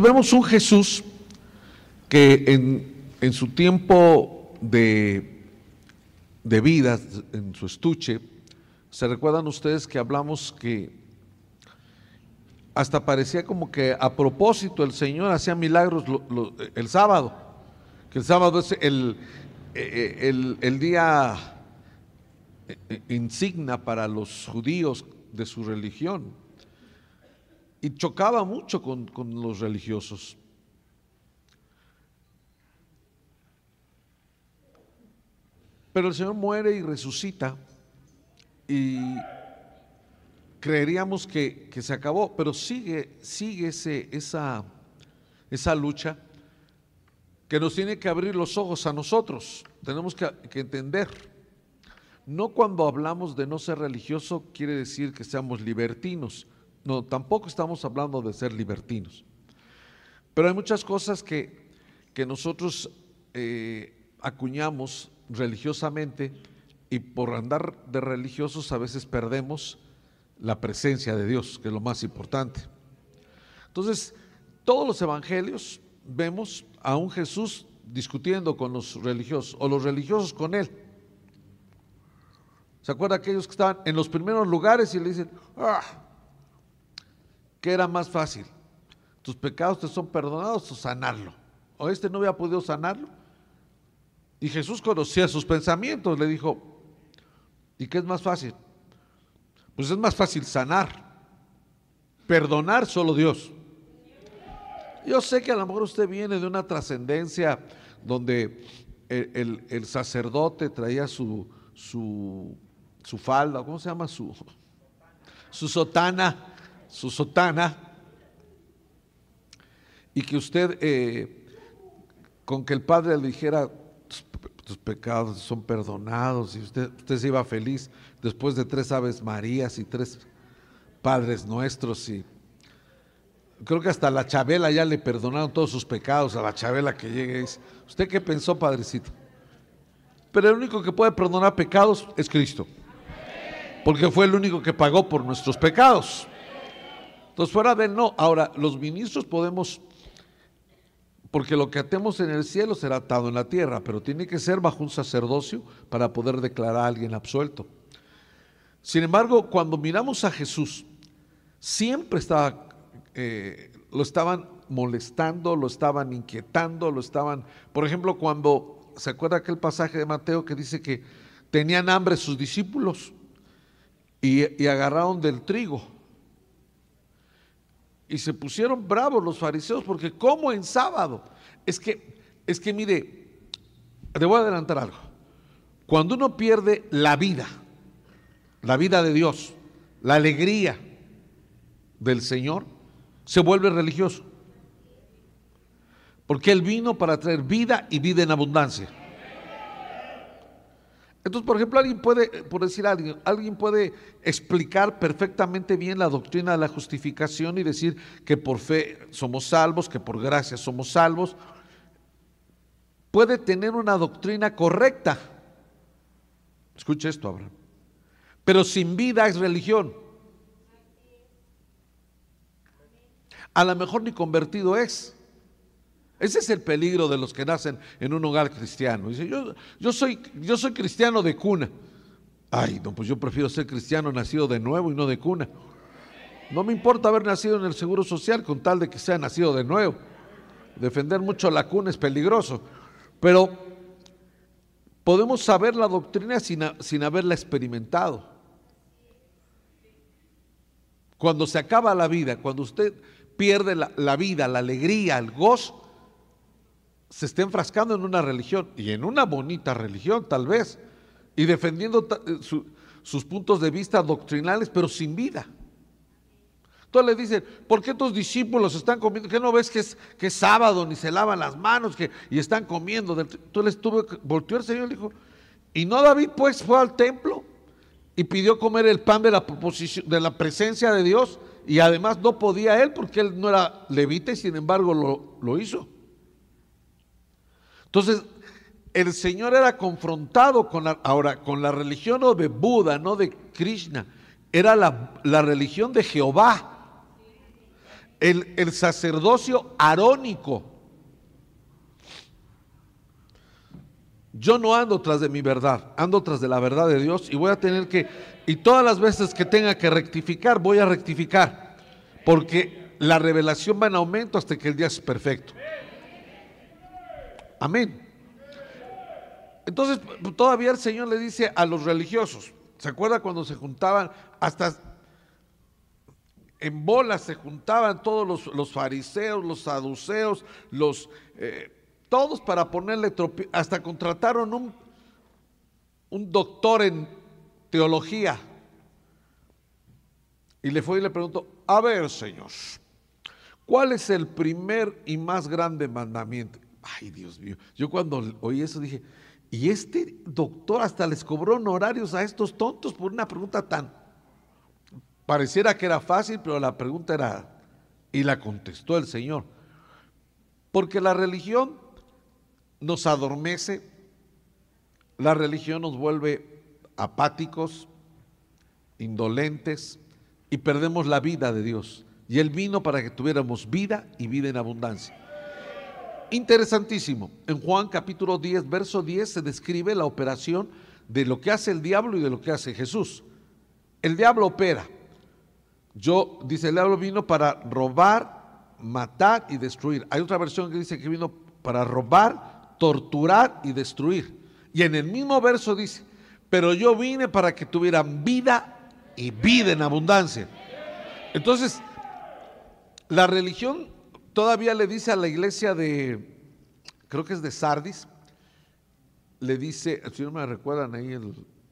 Vemos un Jesús que en, su tiempo de, de vida, en su estuche, se recuerdan ustedes que hablamos que hasta parecía como que a propósito el Señor hacía milagros el sábado, que el sábado es el, eh, el, el día eh, insignia para los judíos de su religión. Y chocaba mucho con, los religiosos. Pero el Señor muere y resucita y creeríamos que, se acabó, pero sigue, sigue ese, esa, esa lucha que nos tiene que abrir los ojos a nosotros. Tenemos que, entender. No cuando hablamos de no ser religioso quiere decir que seamos libertinos. No, tampoco estamos hablando de ser libertinos. Pero hay muchas cosas que, que nosotros eh, acuñamos religiosamente y por andar de religiosos a veces perdemos la presencia de Dios, que es lo más importante. Entonces, todos los evangelios vemos a un Jesús discutiendo con los religiosos o los religiosos con él. ¿Se acuerda aquellos que estaban en los primeros lugares y le dicen, ah, ¿qué era más fácil? ¿Tus pecados te son perdonados o sanarlo? ¿O este no había podido sanarlo? Y Jesús conocía sus pensamientos, le dijo, ¿y qué es más fácil? Pues es más fácil sanar, perdonar solo Dios. Yo sé que a lo mejor usted viene de una trascendencia donde el, sacerdote traía su, su, su, falda, ¿cómo se llama? Su, su sotana, su sotana, y que usted, eh, con que el padre le dijera, tus pecados son perdonados, y usted, usted se iba feliz después de tres Aves Marías y tres Padres Nuestros, y creo que hasta la Chabela ya le perdonaron todos sus pecados a la Chabela que llegue y dice, ¿usted qué pensó, padrecito? Pero el único que puede perdonar pecados es Cristo. Porque fue el único que pagó por nuestros pecados. Entonces, fuera de él, no. Ahora, los ministros podemos, porque lo que atemos en el cielo será atado en la tierra, pero tiene que ser bajo un sacerdocio para poder declarar a alguien absuelto. Sin embargo, cuando miramos a Jesús, siempre estaba eh, lo estaban molestando, lo estaban inquietando, lo estaban, por ejemplo, cuando se acuerda aquel pasaje de Mateo que dice que tenían hambre sus discípulos y, y agarraron del trigo. Y se pusieron bravos los fariseos porque como en sábado. Es que, es que mire, le voy a adelantar algo. Cuando uno pierde la vida, la vida de Dios, la alegría del Señor, se vuelve religioso. Porque Él vino para traer vida y vida en abundancia. Entonces, por ejemplo, alguien puede, por decir alguien, alguien puede explicar perfectamente bien la doctrina de la justificación y decir que por fe somos salvos, que por gracia somos salvos. Puede tener una doctrina correcta. Escuche esto, Abraham. Pero sin vida es religión. a lo mejor ni convertido es. Ese es el peligro de los que nacen en un hogar cristiano. Dice, yo, soy, cristiano de cuna. Ay, no, pues yo prefiero ser cristiano nacido de nuevo y no de cuna. No me importa haber nacido en el Seguro Social con tal de que sea nacido de nuevo. Defender mucho la cuna es peligroso. Pero podemos saber la doctrina sin, sin haberla experimentado. Cuando se acaba la vida, cuando usted pierde la, vida, la alegría, el gozo, se está enfrascando en una religión y en una bonita religión tal vez, y defendiendo eh, sus puntos de vista doctrinales, pero sin vida. Entonces le dicen, ¿por qué tus discípulos están comiendo? ¿Qué no ves que es, que sábado, ni se lavan las manos y están comiendo? Entonces tuvo, volteó el Señor y dijo, ¿y no David pues fue al templo y pidió comer el pan de la, de la presencia de Dios? Y además no podía él porque él no era levita y sin embargo lo, hizo. Entonces, el Señor era confrontado con la, ahora, con la religión no de Buda, no de Krishna, era la, la religión de Jehová. el, el sacerdocio arónico. Yo no ando tras de mi verdad, ando tras de la verdad de Dios y voy a tener que, y todas las veces que tenga que rectificar, voy a rectificar, porque la revelación va en aumento hasta que el día es perfecto. Amén. Entonces, todavía el Señor le dice a los religiosos, ¿se acuerda cuando se juntaban hasta en bolas se juntaban todos los, fariseos, los saduceos, los eh, todos para ponerle hasta contrataron un, un doctor en teología. Y le fue y le preguntó, a ver, Señor, ¿cuál es el primer y más grande mandamiento? Ay, Dios mío, yo cuando oí eso dije, y este doctor hasta les cobró honorarios a estos tontos por una pregunta tan... Pareciera que era fácil, pero la pregunta era... Y la contestó el Señor. Porque la religión nos adormece, la religión nos vuelve apáticos, indolentes y perdemos la vida de Dios. Y Él vino para que tuviéramos vida y vida en abundancia. Interesantísimo. En Juan capítulo 10, verso 10 se describe la operación de lo que hace el diablo y de lo que hace Jesús. El diablo opera. Yo, dice, el diablo vino para robar, matar y destruir. Hay otra versión que dice que vino para robar, torturar y destruir. Y en el mismo verso dice, pero yo vine para que tuvieran vida y vida en abundancia. Entonces, la religión todavía le dice a la iglesia de, creo que es de Sardis, le dice, si no me recuerdan ahí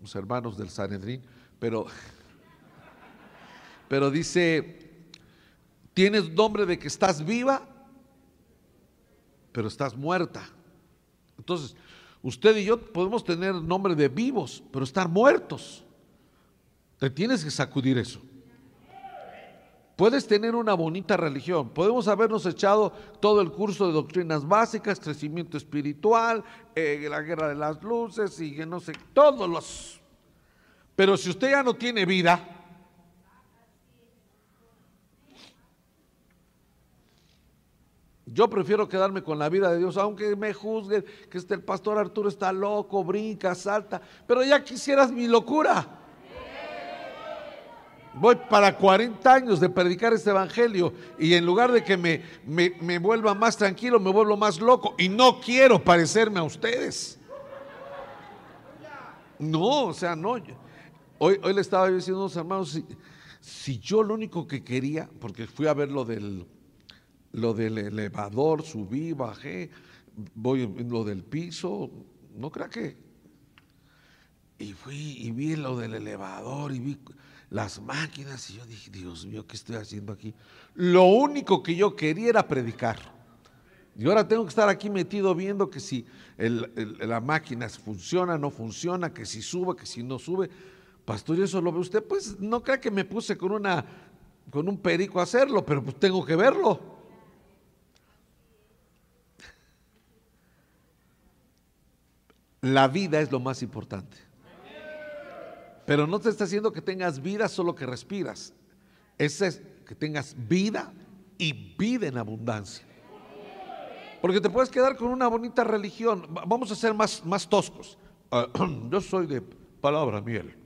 los hermanos del Sanedrín, pero, pero dice, tienes nombre de que estás viva, pero estás muerta. Entonces, usted y yo podemos tener nombre de vivos, pero estar muertos. Te tienes que sacudir eso. Puedes tener una bonita religión, podemos habernos echado todo el curso de doctrinas básicas, crecimiento espiritual, eh, la guerra de las luces y que no sé, todos los... Pero si usted ya no tiene vida, Yo prefiero quedarme con la vida de Dios, aunque me juzguen que este, el pastor Arturo está loco, brinca, salta, pero ya quisieras mi locura. Voy para 40 años de predicar este evangelio y en lugar de que me, me, vuelva más tranquilo, me vuelvo más loco y no quiero parecerme a ustedes. No, o sea, no. Hoy, hoy le estaba diciendo a unos hermanos, si, si yo lo único que quería, porque fui a ver lo del lo del elevador, subí, bajé, voy en lo del piso, no crea que. Y fui y vi lo del elevador y vi las máquinas y yo dije, Dios mío, ¿qué estoy haciendo aquí? Lo único que yo quería era predicar. Y ahora tengo que estar aquí metido viendo que si la máquina funciona, no funciona, que si sube, que si no sube. Pastor, ¿y eso lo ve usted? Pues no crea que me puse con, una, con un perico a hacerlo, pero pues tengo que verlo. La vida es lo más importante. Pero no te está haciendo que tengas vida solo que respiras. Es que tengas vida y vida en abundancia. Porque te puedes quedar con una bonita religión. Vamos a ser más, más toscos. Yo soy de palabra miel.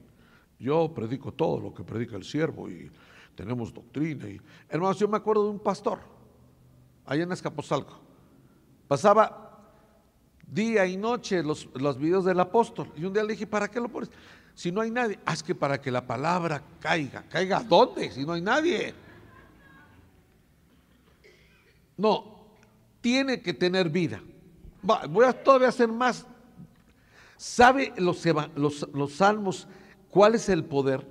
Yo predico todo lo que predica el siervo y tenemos doctrina. Y, hermanos, yo me acuerdo de un pastor allá en Escaposalco. Pasaba día y noche los, los videos del apóstol. Y un día le dije, ¿para qué lo pones? Si no hay nadie, haz que para que la palabra caiga. ¿Caiga dónde? Si no hay nadie. No, tiene que tener vida. voy a todavía hacer más. ¿Sabe los, salmos cuál es el poder?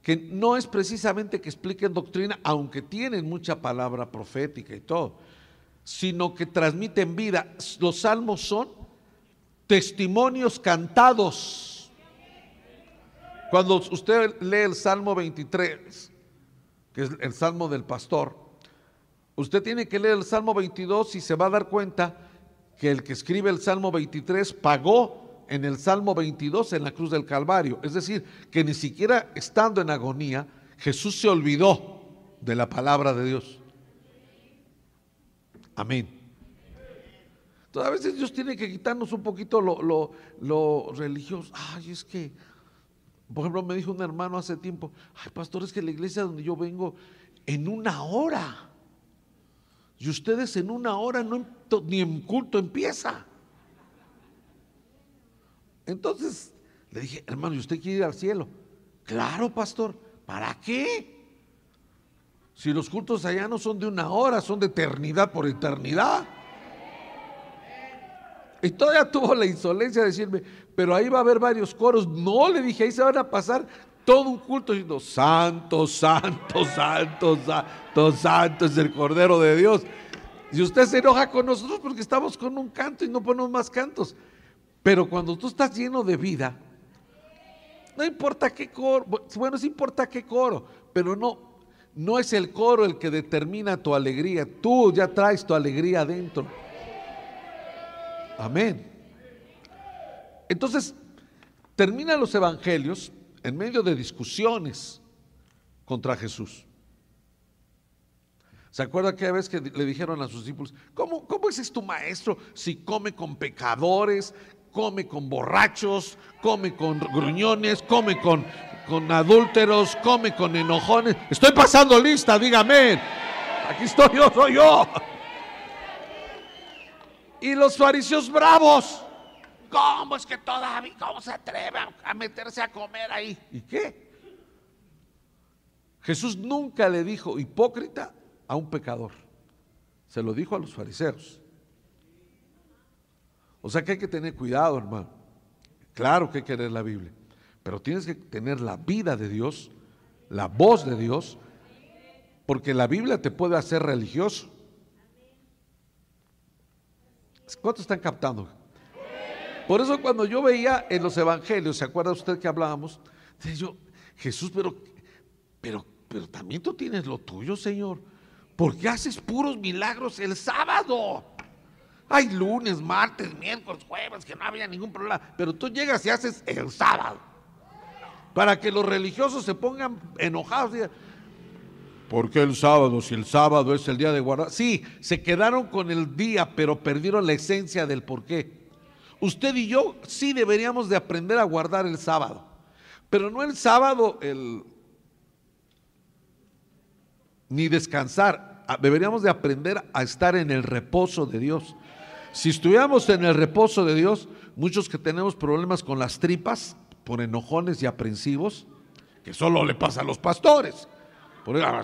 Que no es precisamente que expliquen doctrina, aunque tienen mucha palabra profética y todo sino que transmiten vida. Los salmos son testimonios cantados. Cuando usted lee el Salmo 23, que es el Salmo del pastor, usted tiene que leer el Salmo 22 y se va a dar cuenta que el que escribe el Salmo 23 pagó en el Salmo 22 en la cruz del Calvario. Es decir, que ni siquiera estando en agonía, Jesús se olvidó de la palabra de Dios. Amén. Entonces, a veces Dios tiene que quitarnos un poquito lo, lo, lo religioso. Ay, es que, por ejemplo, me dijo un hermano hace tiempo, ay, pastor, es que la iglesia donde yo vengo, en una hora. Y ustedes en una hora no, ni en culto empieza. Entonces le dije, hermano, ¿y usted quiere ir al cielo? Claro, pastor. ¿Para qué? Si los cultos allá no son de una hora, son de eternidad por eternidad. Y todavía tuvo la insolencia de decirme, pero ahí va a haber varios coros. No, le dije, ahí se van a pasar todo un culto diciendo, santo, santo, santo, santo, santo es el Cordero de Dios. Y usted se enoja con nosotros porque estamos con un canto y no ponemos más cantos. Pero cuando tú estás lleno de vida, no importa qué coro, bueno, sí importa qué coro, pero no, no es el coro el que determina tu alegría, tú ya traes tu alegría adentro. Amén. Entonces, terminan los evangelios en medio de discusiones contra Jesús. ¿Se acuerda que vez que le dijeron a sus discípulos, ¿cómo, cómo es tu maestro si come con pecadores, come con borrachos, come con gruñones, come con, con adúlteros, come con enojones? Estoy pasando lista, dígame. Aquí estoy yo, soy yo. Y los fariseos bravos. ¿Cómo es que todavía, cómo se atreve a meterse a comer ahí? ¿Y qué? Jesús nunca le dijo hipócrita a un pecador. Se lo dijo a los fariseos. O sea que hay que tener cuidado, hermano. Claro que hay que leer la Biblia, pero tienes que tener la vida de Dios, la voz de Dios, porque la Biblia te puede hacer religioso. ¿Cuántos están captando? Por eso cuando yo veía en los evangelios, ¿se acuerda usted que hablábamos? Yo, Jesús, pero, pero, pero también tú tienes lo tuyo, Señor. porque haces puros milagros el sábado? Hay lunes, martes, miércoles, jueves, que no había ningún problema. Pero tú llegas y haces el sábado. Para que los religiosos se pongan enojados. ¿Por qué el sábado? Si el sábado es el día de guardar. Sí, se quedaron con el día, pero perdieron la esencia del por qué. Usted y yo sí deberíamos de aprender a guardar el sábado. Pero no el sábado, el ni descansar. Ah, deberíamos de aprender a estar en el reposo de Dios. Si estuviéramos en el reposo de Dios, muchos que tenemos problemas con las tripas, por enojones y aprensivos, que solo le pasa a los pastores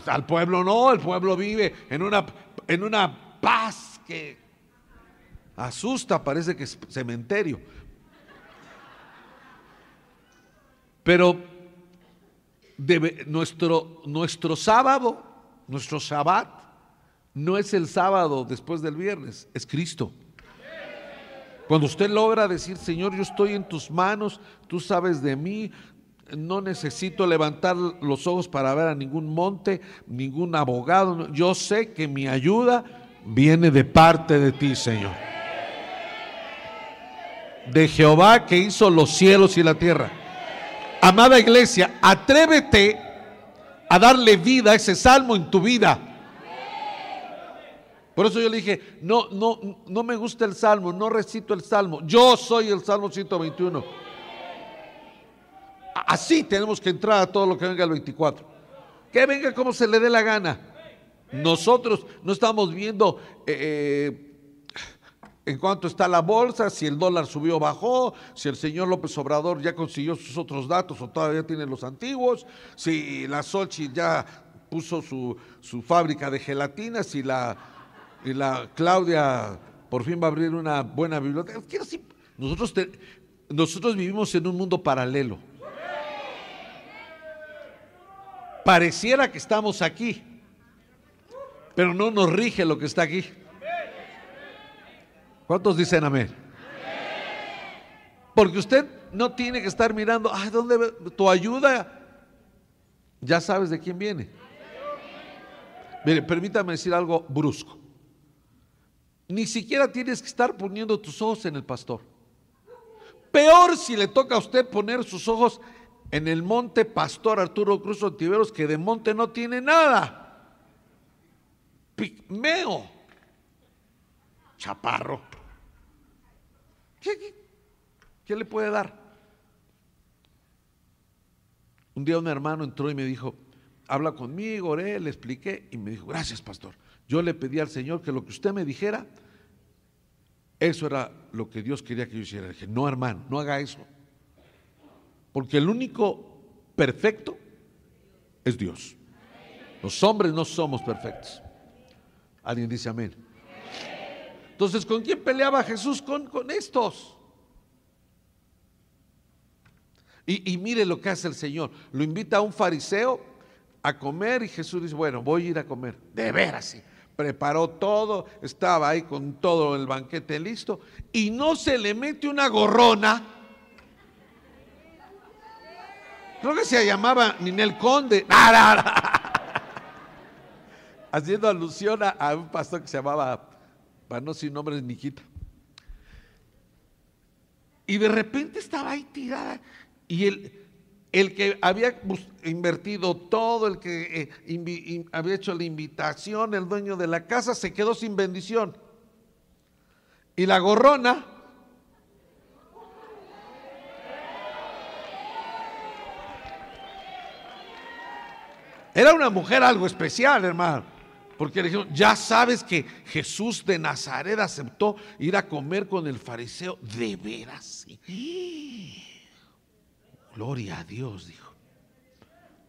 al pueblo no, el pueblo vive en una, en una paz que asusta, parece que es cementerio. Pero nuestro, nuestro sábado, nuestro Shabbat, no es el sábado después del viernes, es Cristo. Cuando usted logra decir, Señor, yo estoy en tus manos, tú sabes de mí, no necesito levantar los ojos para ver a ningún monte, ningún abogado. Yo sé que mi ayuda viene de parte de ti, Señor. De Jehová que hizo los cielos y la tierra. Amada iglesia, atrévete a darle vida a ese salmo en tu vida. Por eso yo le dije, no, no, no me gusta el salmo, no recito el salmo. Yo soy el salmo 121. Así tenemos que entrar a todo lo que venga el 24. Que venga como se le dé la gana. Nosotros no estamos viendo eh, eh, en cuánto está la bolsa, si el dólar subió o bajó, si el señor López Obrador ya consiguió sus otros datos o todavía tiene los antiguos, si la Sochi ya puso su, fábrica de gelatina, si la, y la Claudia por fin va a abrir una buena biblioteca. nosotros, nosotros vivimos en un mundo paralelo. Pareciera que estamos aquí, pero no nos rige lo que está aquí. ¿Cuántos dicen amén? Porque usted no tiene que estar mirando, ay, ¿dónde tu ayuda? Ya sabes de quién viene. Mire, permítame decir algo brusco. Ni siquiera tienes que estar poniendo tus ojos en el pastor. Peor si le toca a usted poner sus ojos en el monte Pastor Arturo Cruz Ontiveros, que de monte no tiene nada. Pigmeo. chaparro. ¿Qué, qué le puede dar? Un día un hermano entró y me dijo, habla conmigo, oré, le expliqué y me dijo, gracias pastor. Yo le pedí al Señor que lo que usted me dijera, eso era lo que Dios quería que yo hiciera. Le dije, no hermano, no haga eso. Porque el único perfecto es Dios. Los hombres no somos perfectos. Alguien dice amén. Entonces, ¿con quién peleaba Jesús? Con, con estos. Y, y, mire lo que hace el Señor. Lo invita a un fariseo a comer y Jesús dice, bueno, voy a ir a comer. De veras, sí. Preparó todo, estaba ahí con todo el banquete listo y no se le mete una gorrona. Creo que se llamaba Ninel Conde. Haciendo alusión a, un pastor que se llamaba, para no sin nombre, Niquita. Y de repente estaba ahí tirada. Y el, el que había invertido todo, el que eh, había hecho la invitación, el dueño de la casa, se quedó sin bendición. Y la gorrona era una mujer algo especial, hermano. Porque le dijeron, ya sabes que Jesús de Nazaret aceptó ir a comer con el fariseo. De veras. Gloria a Dios, dijo.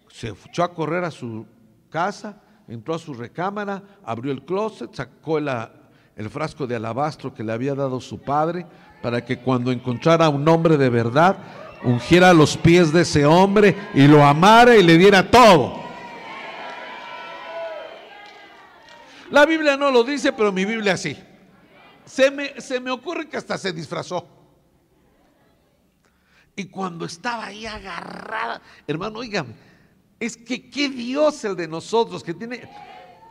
Se echó a correr a su casa, entró a su recámara, abrió el closet, sacó el frasco de alabastro que le había dado su padre para que cuando encontrara un hombre de verdad, ungiera los pies de ese hombre y lo amara y le diera todo. La Biblia no lo dice, pero mi Biblia sí. Se me, se me ocurre que hasta se disfrazó. Y cuando estaba ahí agarrada, hermano, oigan, es que qué Dios el de nosotros que tiene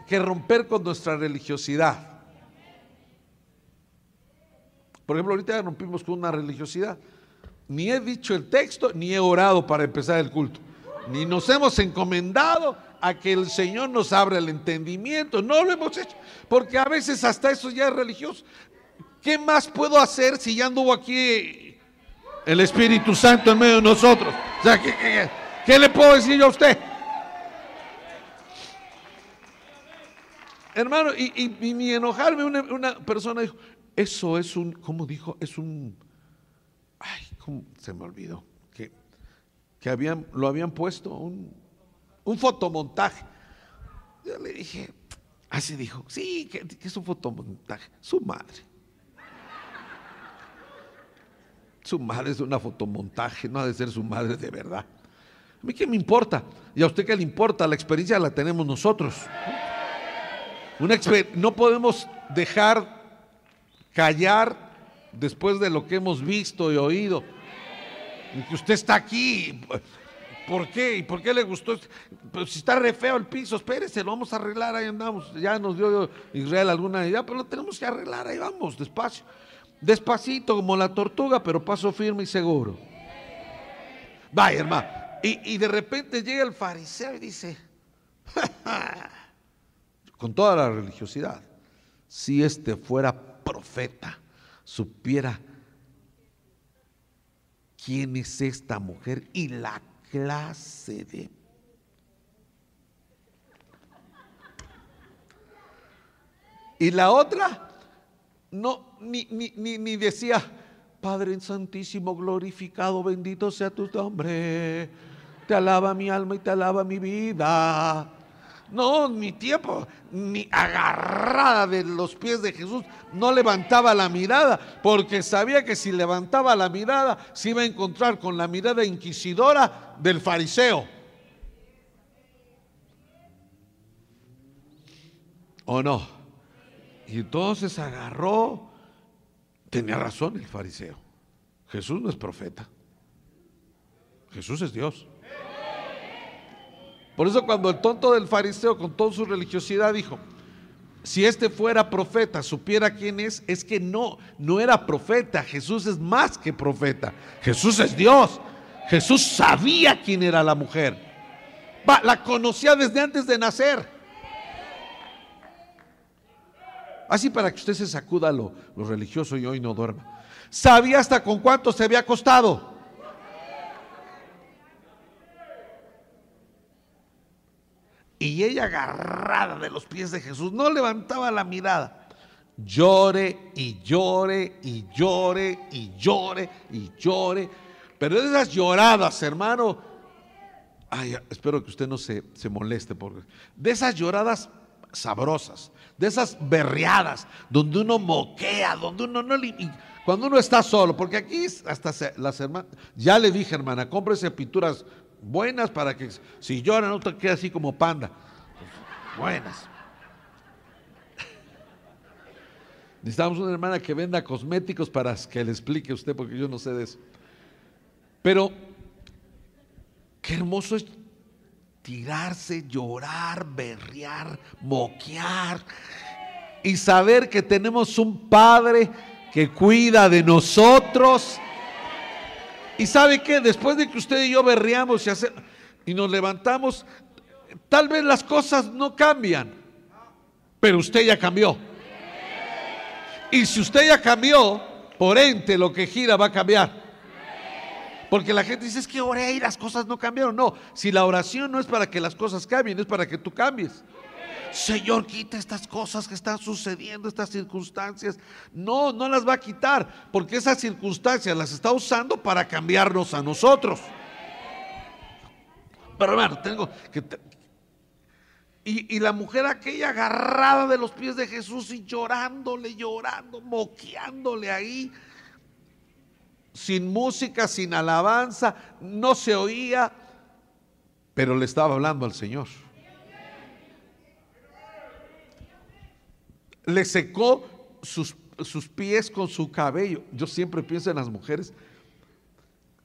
que romper con nuestra religiosidad. Por ejemplo, ahorita rompimos con una religiosidad. Ni he dicho el texto, ni he orado para empezar el culto. Ni nos hemos encomendado a que el Señor nos abra el entendimiento. No lo hemos hecho. Porque a veces hasta eso ya es religioso. ¿Qué más puedo hacer si ya anduvo aquí el Espíritu Santo en medio de nosotros. O sea, ¿qué, le puedo decir yo a usted? Hermano, y, y, ni enojarme, una, persona dijo, eso es un, ¿cómo dijo? Es un, ay, ¿cómo? se me olvidó, que, que habían, lo habían puesto, un, un fotomontaje. Yo le dije, así dijo, sí, que es un fotomontaje, su madre. Su madre es una fotomontaje, no ha de ser su madre de verdad. A mí qué me importa. Y a usted qué le importa, la experiencia la tenemos nosotros. Una no podemos dejar callar después de lo que hemos visto y oído. Y que usted está aquí. ¿Por qué? ¿Y por qué le gustó? Pues si está re feo el piso, espérese, lo vamos a arreglar, ahí andamos. Ya nos dio Israel alguna idea, pero lo tenemos que arreglar, ahí vamos, despacio. Despacito como la tortuga, pero paso firme y seguro. Vaya, hermano. Y, de repente llega el fariseo y dice, con toda la religiosidad, si este fuera profeta, supiera quién es esta mujer y la clase de... Y la otra, no, ni, ni, ni, decía, Padre Santísimo, glorificado, bendito sea tu nombre. Te alaba mi alma y te alaba mi vida. No, ni tiempo, ni agarrada de los pies de Jesús, no levantaba la mirada, porque sabía que si levantaba la mirada se iba a encontrar con la mirada inquisidora del fariseo. ¿O no? Y entonces agarró, tenía razón el fariseo. Jesús no es profeta. Jesús es Dios. Por eso cuando el tonto del fariseo con toda su religiosidad dijo, si este fuera profeta, supiera quién es, es que no, no era profeta. Jesús es más que profeta. Jesús es Dios. Jesús sabía quién era la mujer. la conocía desde antes de nacer. Así para que usted se sacuda lo, lo religioso y hoy no duerma. Sabía hasta con cuánto se había acostado. Y ella agarrada de los pies de Jesús, no levantaba la mirada. Llore y llore y llore y llore y llore. Pero esas lloradas, hermano, ay, espero que usted no se, se moleste, porque de esas lloradas sabrosas, de esas berreadas, donde uno moquea, donde uno no le, cuando uno está solo, porque aquí hasta las hermanas, ya le dije hermana, cómprese pinturas buenas para que si llora no te quede así como panda. Buenas. Necesitamos una hermana que venda cosméticos para que le explique usted, porque yo no sé de eso. Pero qué hermoso es tirarse, llorar, berrear, moquear y saber que tenemos un Padre que cuida de nosotros y sabe que después de que usted y yo berreamos y, y nos levantamos, tal vez las cosas no cambian, pero usted ya cambió. Y si usted ya cambió, por ente lo que gira va a cambiar. Porque la gente dice, es que oré y las cosas no cambiaron. No, si la oración no es para que las cosas cambien, es para que tú cambies. Señor, quita estas cosas que están sucediendo, estas circunstancias. No, no las va a quitar, porque esas circunstancias las está usando para cambiarnos a nosotros. Pero hermano, tengo que... Y, y, la mujer aquella agarrada de los pies de Jesús y llorándole, llorando, moqueándole ahí, sin música, sin alabanza, no se oía, pero le estaba hablando al Señor. le secó sus, pies con su cabello. Yo siempre pienso en las mujeres.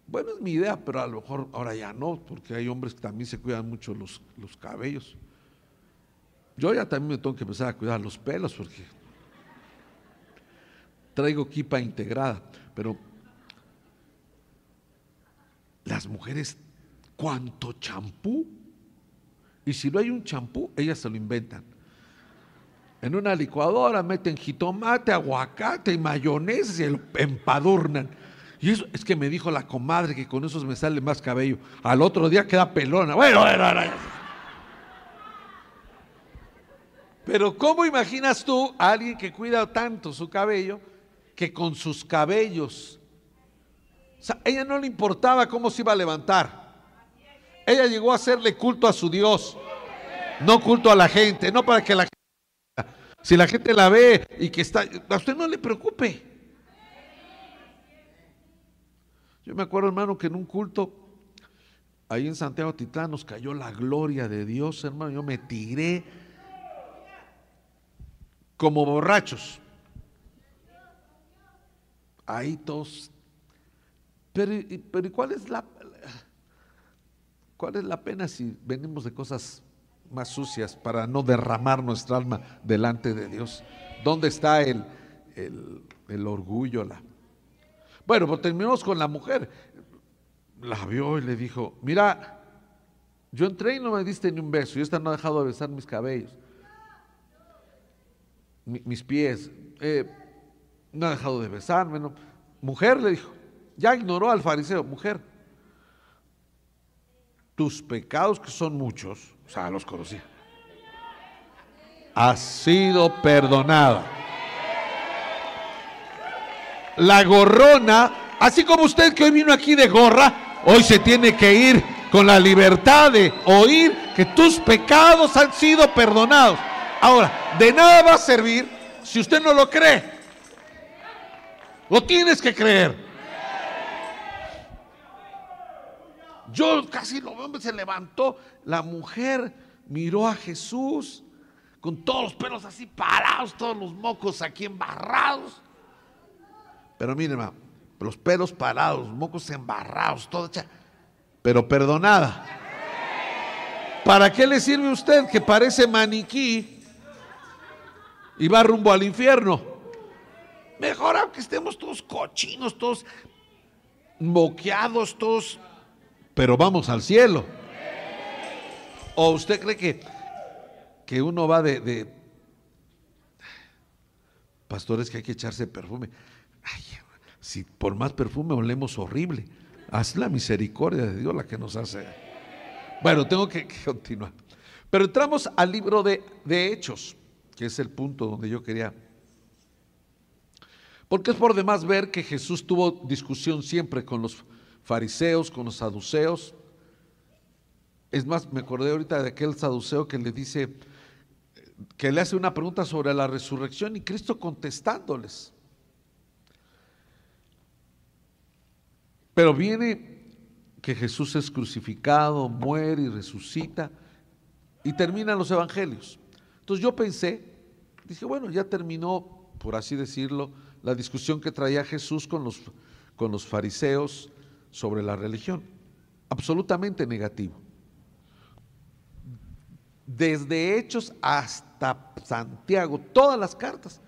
Bueno, es mi idea, pero a lo mejor ahora ya no, porque hay hombres que también se cuidan mucho los, los cabellos. Yo ya también me tengo que empezar a cuidar los pelos porque traigo kipa integrada, pero las mujeres, ¿cuánto champú? Y si no hay un champú, ellas se lo inventan. En una licuadora meten jitomate, aguacate y mayonesa y lo empadurnan. Y eso es que me dijo la comadre que con eso me sale más cabello. Al otro día queda pelona. Bueno, bueno, bueno. Pero ¿cómo imaginas tú a alguien que cuida tanto su cabello que con sus cabellos? O sea, ella no le importaba cómo se iba a levantar. Ella llegó a hacerle culto a su Dios, no culto a la gente, no para que la gente si la gente la ve y que está, a usted no le preocupe. Yo me acuerdo, hermano, que en un culto ahí en Santiago Titlán nos cayó la gloria de Dios, hermano. Yo me tiré como borrachos. Ahí todos. Pero, pero ¿cuál es la cuál es la pena si venimos de cosas más sucias para no derramar nuestra alma delante de Dios. ¿Dónde está el, el, orgullo? La... Bueno, pues terminamos con la mujer. La vio y le dijo, mira, yo entré y no me diste ni un beso y esta no ha dejado de besar mis cabellos, mis pies, eh, no ha dejado de besarme. No. Mujer, le dijo, ya ignoró al fariseo, mujer, tus pecados que son muchos, o sea, los conocía. Ha sido perdonada. La gorrona, así como usted que hoy vino aquí de gorra, hoy se tiene que ir con la libertad de oír que tus pecados han sido perdonados. Ahora, de nada va a servir si usted no lo cree. Lo tienes que creer. Yo casi lo veo, se levantó la mujer miró a Jesús con todos los pelos así parados, todos los mocos aquí embarrados. Pero miren, los pelos parados, los mocos embarrados, todo pero perdonada. ¿Para qué le sirve usted que parece maniquí y va rumbo al infierno? Mejor aunque estemos todos cochinos, todos moqueados, todos, pero vamos al cielo. ¿O usted cree que, que uno va de, pastores que hay que echarse perfume. Ay, si por más perfume olemos horrible, haz la misericordia de Dios la que nos hace. Bueno, tengo que, continuar. Pero entramos al libro de, de Hechos, que es el punto donde yo quería porque es por demás ver que Jesús tuvo discusión siempre con los fariseos, con los saduceos. Es más, me acordé ahorita de aquel saduceo que le dice, que le hace una pregunta sobre la resurrección y Cristo contestándoles. Pero viene que Jesús es crucificado, muere y resucita y terminan los evangelios. Entonces yo pensé, dije, bueno, ya terminó, por así decirlo, la discusión que traía Jesús con los, con los fariseos sobre la religión. Absolutamente negativo. Desde Hechos hasta Santiago, todas las cartas.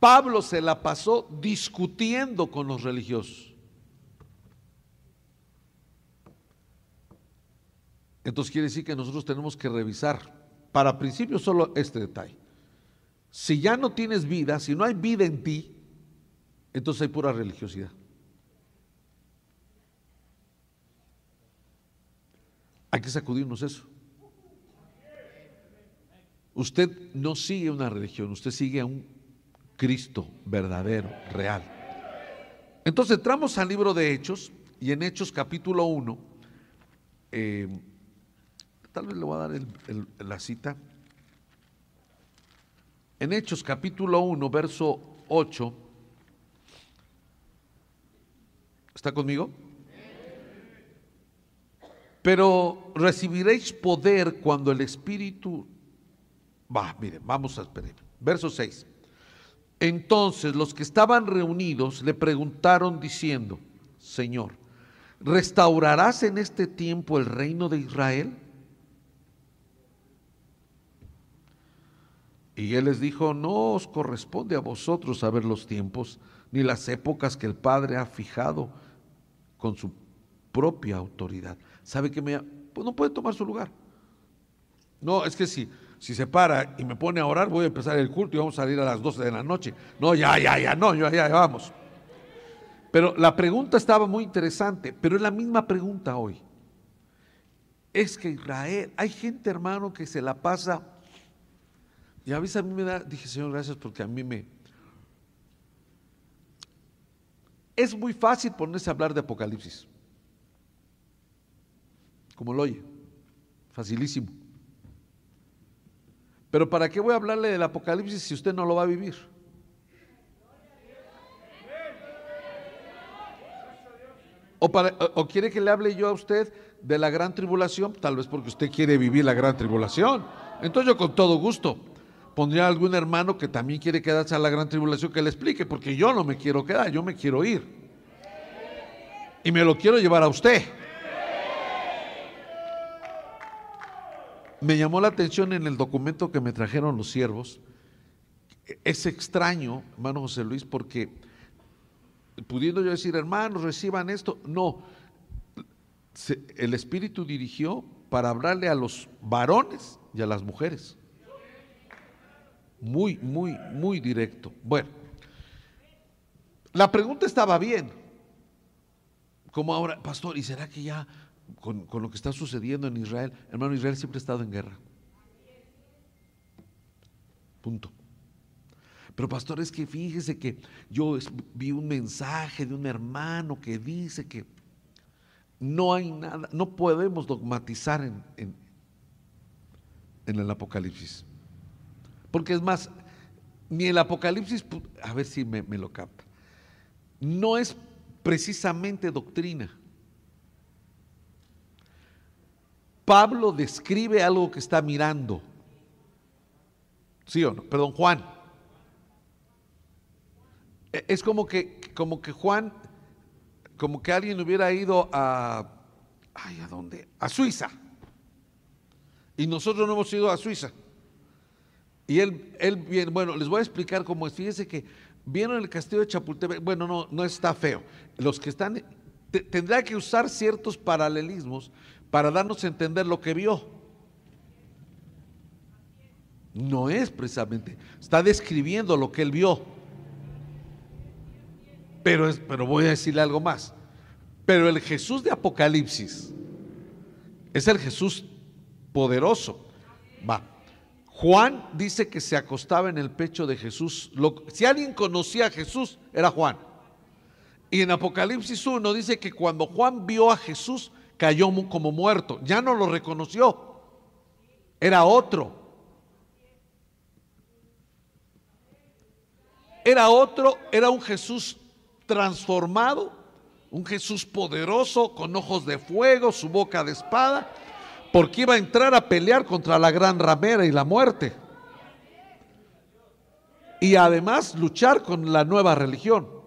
Pablo se la pasó discutiendo con los religiosos. Entonces quiere decir que nosotros tenemos que revisar, para principio, solo este detalle. Si ya no tienes vida, si no hay vida en ti, entonces hay pura religiosidad. Hay que sacudirnos eso. Usted no sigue una religión, usted sigue a un Cristo verdadero, real. Entonces entramos al libro de Hechos y en Hechos capítulo 1, eh, tal vez le voy a dar la cita. En Hechos capítulo 1, verso 8. ¿Está conmigo? Pero recibiréis poder cuando el Espíritu... Va, miren, vamos a esperar. Verso 6. Entonces los que estaban reunidos le preguntaron diciendo, Señor, ¿restaurarás en este tiempo el reino de Israel? Y él les dijo, no os corresponde a vosotros saber los tiempos ni las épocas que el Padre ha fijado con su propia autoridad. ¿Sabe que me, pues no puede tomar su lugar? No, es que si, si se para y me pone a orar, voy a empezar el culto y vamos a salir a las 12 de la noche. No, ya, ya, ya, no, ya, ya, vamos. Pero la pregunta estaba muy interesante, pero es la misma pregunta hoy. Es que Israel, hay gente hermano que se la pasa y a veces a mí me da, dije, Señor, gracias porque a mí me... Es muy fácil ponerse a hablar de Apocalipsis. Como lo oye. Facilísimo. Pero ¿para qué voy a hablarle del Apocalipsis si usted no lo va a vivir? O, quiere que le hable yo a usted de la gran tribulación, tal vez porque usted quiere vivir la gran tribulación. Entonces yo con todo gusto pondría algún hermano que también quiere quedarse a la gran tribulación que le explique, porque yo no me quiero quedar, yo me quiero ir. Y me lo quiero llevar a usted. Me llamó la atención en el documento que me trajeron los siervos. Es extraño, hermano José Luis, porque pudiendo yo decir, hermanos, reciban esto, no. el Espíritu dirigió para hablarle a los varones y a las mujeres muy, muy, muy directo. Bueno, la pregunta estaba bien. Como ahora, pastor, ¿y será que ya con, lo que está sucediendo en Israel, hermano, Israel siempre ha estado en guerra? Punto. Pero pastor, es que fíjese que yo vi un mensaje de un hermano que dice que no hay nada, no podemos dogmatizar en, en, el Apocalipsis. Porque es más, ni el Apocalipsis, a ver si me, lo capta, no es precisamente doctrina. Pablo describe algo que está mirando. ¿Sí o no? Perdón, Juan. E, es como que, como que Juan, como que alguien hubiera ido a, ay, ¿a dónde? A Suiza. Y nosotros no hemos ido a Suiza. Y él, él viene, bueno, les voy a explicar cómo es. Fíjense que vieron el castillo de Chapultepec, bueno, no, no está feo. Los que están, tendrá que usar ciertos paralelismos para darnos a entender lo que vio. No es precisamente, está describiendo lo que él vio. Pero, es, pero voy a decirle algo más. Pero el Jesús de Apocalipsis es el Jesús poderoso. Va. Juan dice que se acostaba en el pecho de Jesús. si alguien conocía a Jesús, era Juan. Y en Apocalipsis 1 dice que cuando Juan vio a Jesús, cayó como muerto. Ya no lo reconoció. Era otro. Era otro, era un Jesús transformado, un Jesús poderoso, con ojos de fuego, su boca de espada, porque iba a entrar a pelear contra la gran ramera y la muerte. Y además luchar con la nueva religión.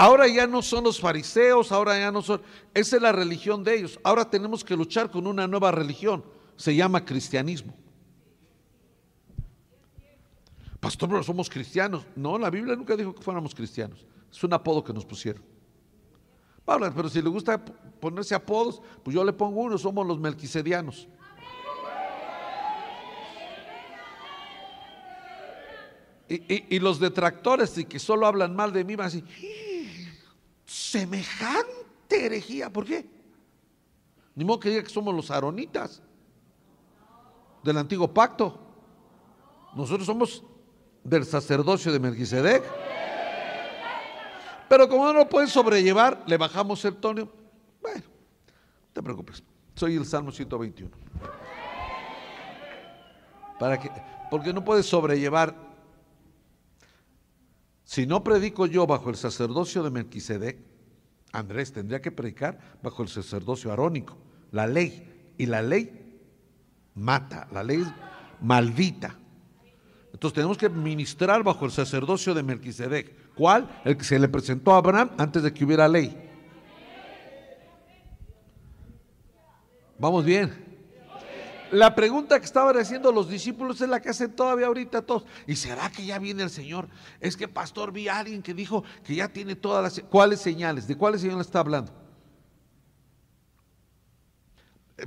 Ahora ya no son los fariseos, ahora ya no son, esa es la religión de ellos. Ahora tenemos que luchar con una nueva religión, se llama cristianismo. Pastor, pero somos cristianos. No, la Biblia nunca dijo que fuéramos cristianos. Es un apodo que nos pusieron. Pablo, pero si le gusta ponerse apodos, pues yo le pongo uno, somos los melquisedianos. Y, los detractores y que solo hablan mal de mí van a decir, semejante herejía. ¿Por qué? Ni modo que diga que somos los aronitas del antiguo pacto. Nosotros somos del sacerdocio de Melquisedec. Pero como no lo pueden sobrellevar, le bajamos el tono. Bueno, no te preocupes. Soy el Salmo 121. Para que, porque no puedes sobrellevar. Si no predico yo bajo el sacerdocio de Melquisedec, Andrés tendría que predicar bajo el sacerdocio arónico, la ley. Y la ley mata, la ley maldita. Entonces tenemos que ministrar bajo el sacerdocio de Melquisedec. ¿Cuál? El que se le presentó a Abraham antes de que hubiera ley. Vamos bien. La pregunta que estaban haciendo los discípulos es la que hacen todavía ahorita todos. ¿Y será que ya viene el Señor? Es que, pastor, vi a alguien que dijo que ya tiene todas las... ¿Cuáles señales? ¿De cuáles señales está hablando?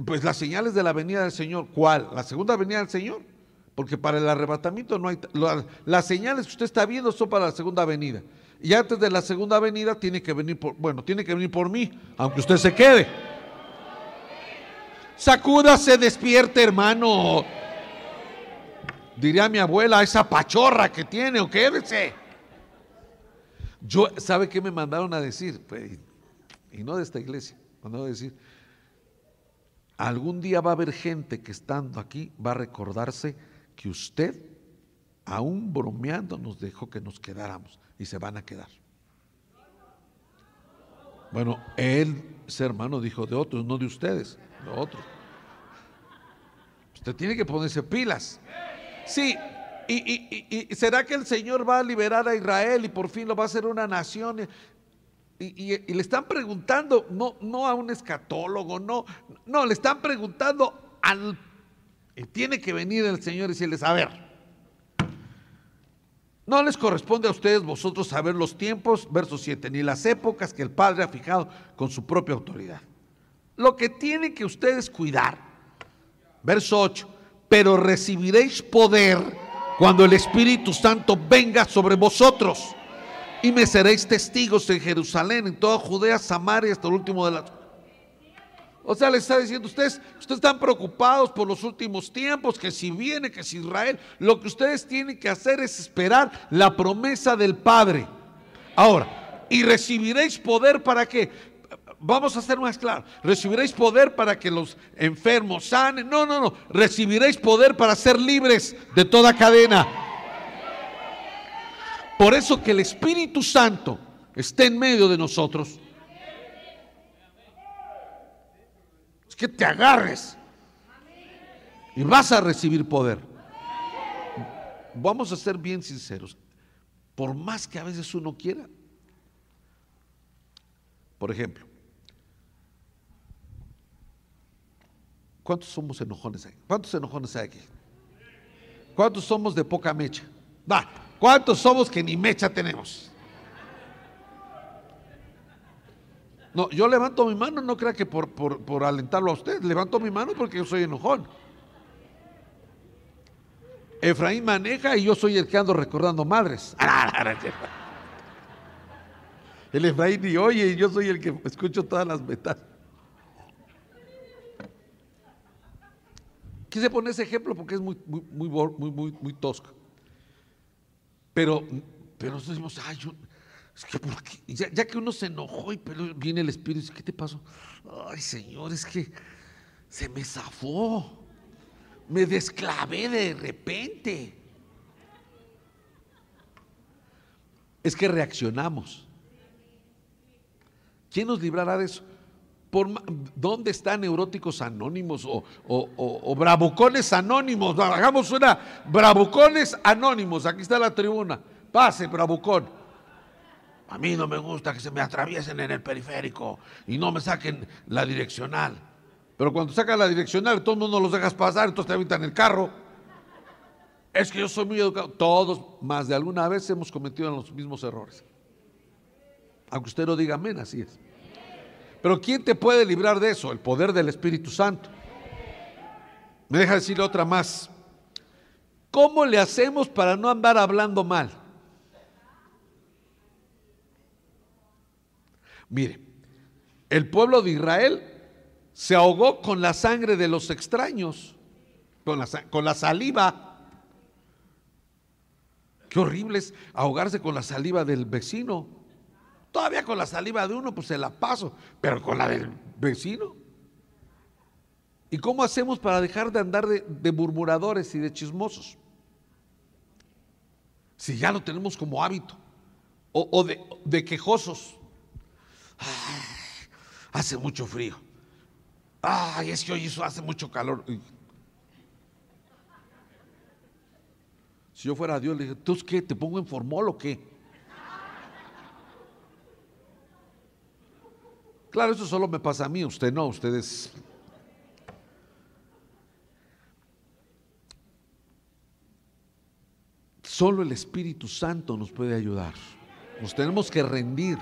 Pues las señales de la venida del Señor. ¿Cuál? ¿La segunda venida del Señor? Porque para el arrebatamiento no hay... Las señales que usted está viendo son para la segunda venida. Y antes de la segunda venida tiene que venir por... Bueno, tiene que venir por mí, aunque usted se quede. Sacúdase, despierte, hermano. Diría mi abuela, esa pachorra que tiene, o quédese. Yo, ¿sabe qué me mandaron a decir? Pues, y no de esta iglesia, mandaron a decir, algún día va a haber gente que estando aquí va a recordarse que usted, aún bromeando, nos dejó que nos quedáramos y se van a quedar. Bueno, él, ese hermano, dijo de otros, no de ustedes lo otro. Usted tiene que ponerse pilas. Sí, y, será que el Señor va a liberar a Israel y por fin lo va a hacer una nación. Y, le están preguntando, no, no a un escatólogo, no, no, le están preguntando al... Y tiene que venir el Señor y decirles, a ver, no les corresponde a ustedes vosotros saber los tiempos, verso 7, ni las épocas que el Padre ha fijado con su propia autoridad. Lo que tienen que ustedes cuidar, verso 8, pero recibiréis poder cuando el Espíritu Santo venga sobre vosotros y me seréis testigos en Jerusalén, en toda Judea, Samaria, hasta el último de las... O sea, le está diciendo, ustedes, ustedes están preocupados por los últimos tiempos, que si viene, que si Israel, lo que ustedes tienen que hacer es esperar la promesa del Padre. Ahora, y recibiréis poder para que vamos a ser más claros, recibiréis poder para que los enfermos sanen. No, no, no, recibiréis poder para ser libres de toda cadena. Por eso que el Espíritu Santo esté en medio de nosotros. Es que te agarres y vas a recibir poder. Vamos a ser bien sinceros. Por más que a veces uno quiera. Por ejemplo, ¿Cuántos somos enojones aquí? ¿Cuántos enojones hay aquí? ¿Cuántos somos de poca mecha? Va, ¿cuántos somos que ni mecha tenemos? No, yo levanto mi mano, no crea que por, por alentarlo a usted, levanto mi mano porque yo soy enojón. Efraín maneja y yo soy el que ando recordando madres. El Efraín ni oye yo soy el que escucho todas las metas. Quise poner ese ejemplo porque es muy, muy, muy, tosco. Pero, pero nosotros decimos, ay, es que ya, ya, que uno se enojó y pero viene el Espíritu y dice, ¿qué te pasó? Ay, Señor, es que se me zafó. Me desclavé de repente. Es que reaccionamos. ¿Quién nos librará de eso? ¿Dónde están neuróticos anónimos o, o, bravucones anónimos? Hagamos una bravucones anónimos. Aquí está la tribuna. Pase, bravucón. A mí no me gusta que se me atraviesen en el periférico y no me saquen la direccional. Pero cuando sacan la direccional, todo el mundo los dejas pasar, entonces te habitan el carro. Es que yo soy muy educado. Todos, más de alguna vez, hemos cometido los mismos errores. Aunque usted no diga amén, así es. Pero ¿quién te puede librar de eso? El poder del Espíritu Santo. Me deja decir otra más. ¿Cómo le hacemos para no andar hablando mal? Mire, el pueblo de Israel se ahogó con la sangre de los extraños, con la, con la saliva. Qué horrible es ahogarse con la saliva del vecino. Todavía con la saliva de uno, pues se la paso, pero con la del vecino. ¿Y cómo hacemos para dejar de andar de, murmuradores y de chismosos? Si ya lo tenemos como hábito, o, de, quejosos. hace mucho frío. Ay, es que hoy eso hace mucho calor. Si yo fuera Dios, le dije, ¿tú qué? ¿Te pongo en formol o qué? Claro, eso solo me pasa a mí, usted no, ustedes... Solo el Espíritu Santo nos puede ayudar. Nos tenemos que rendir.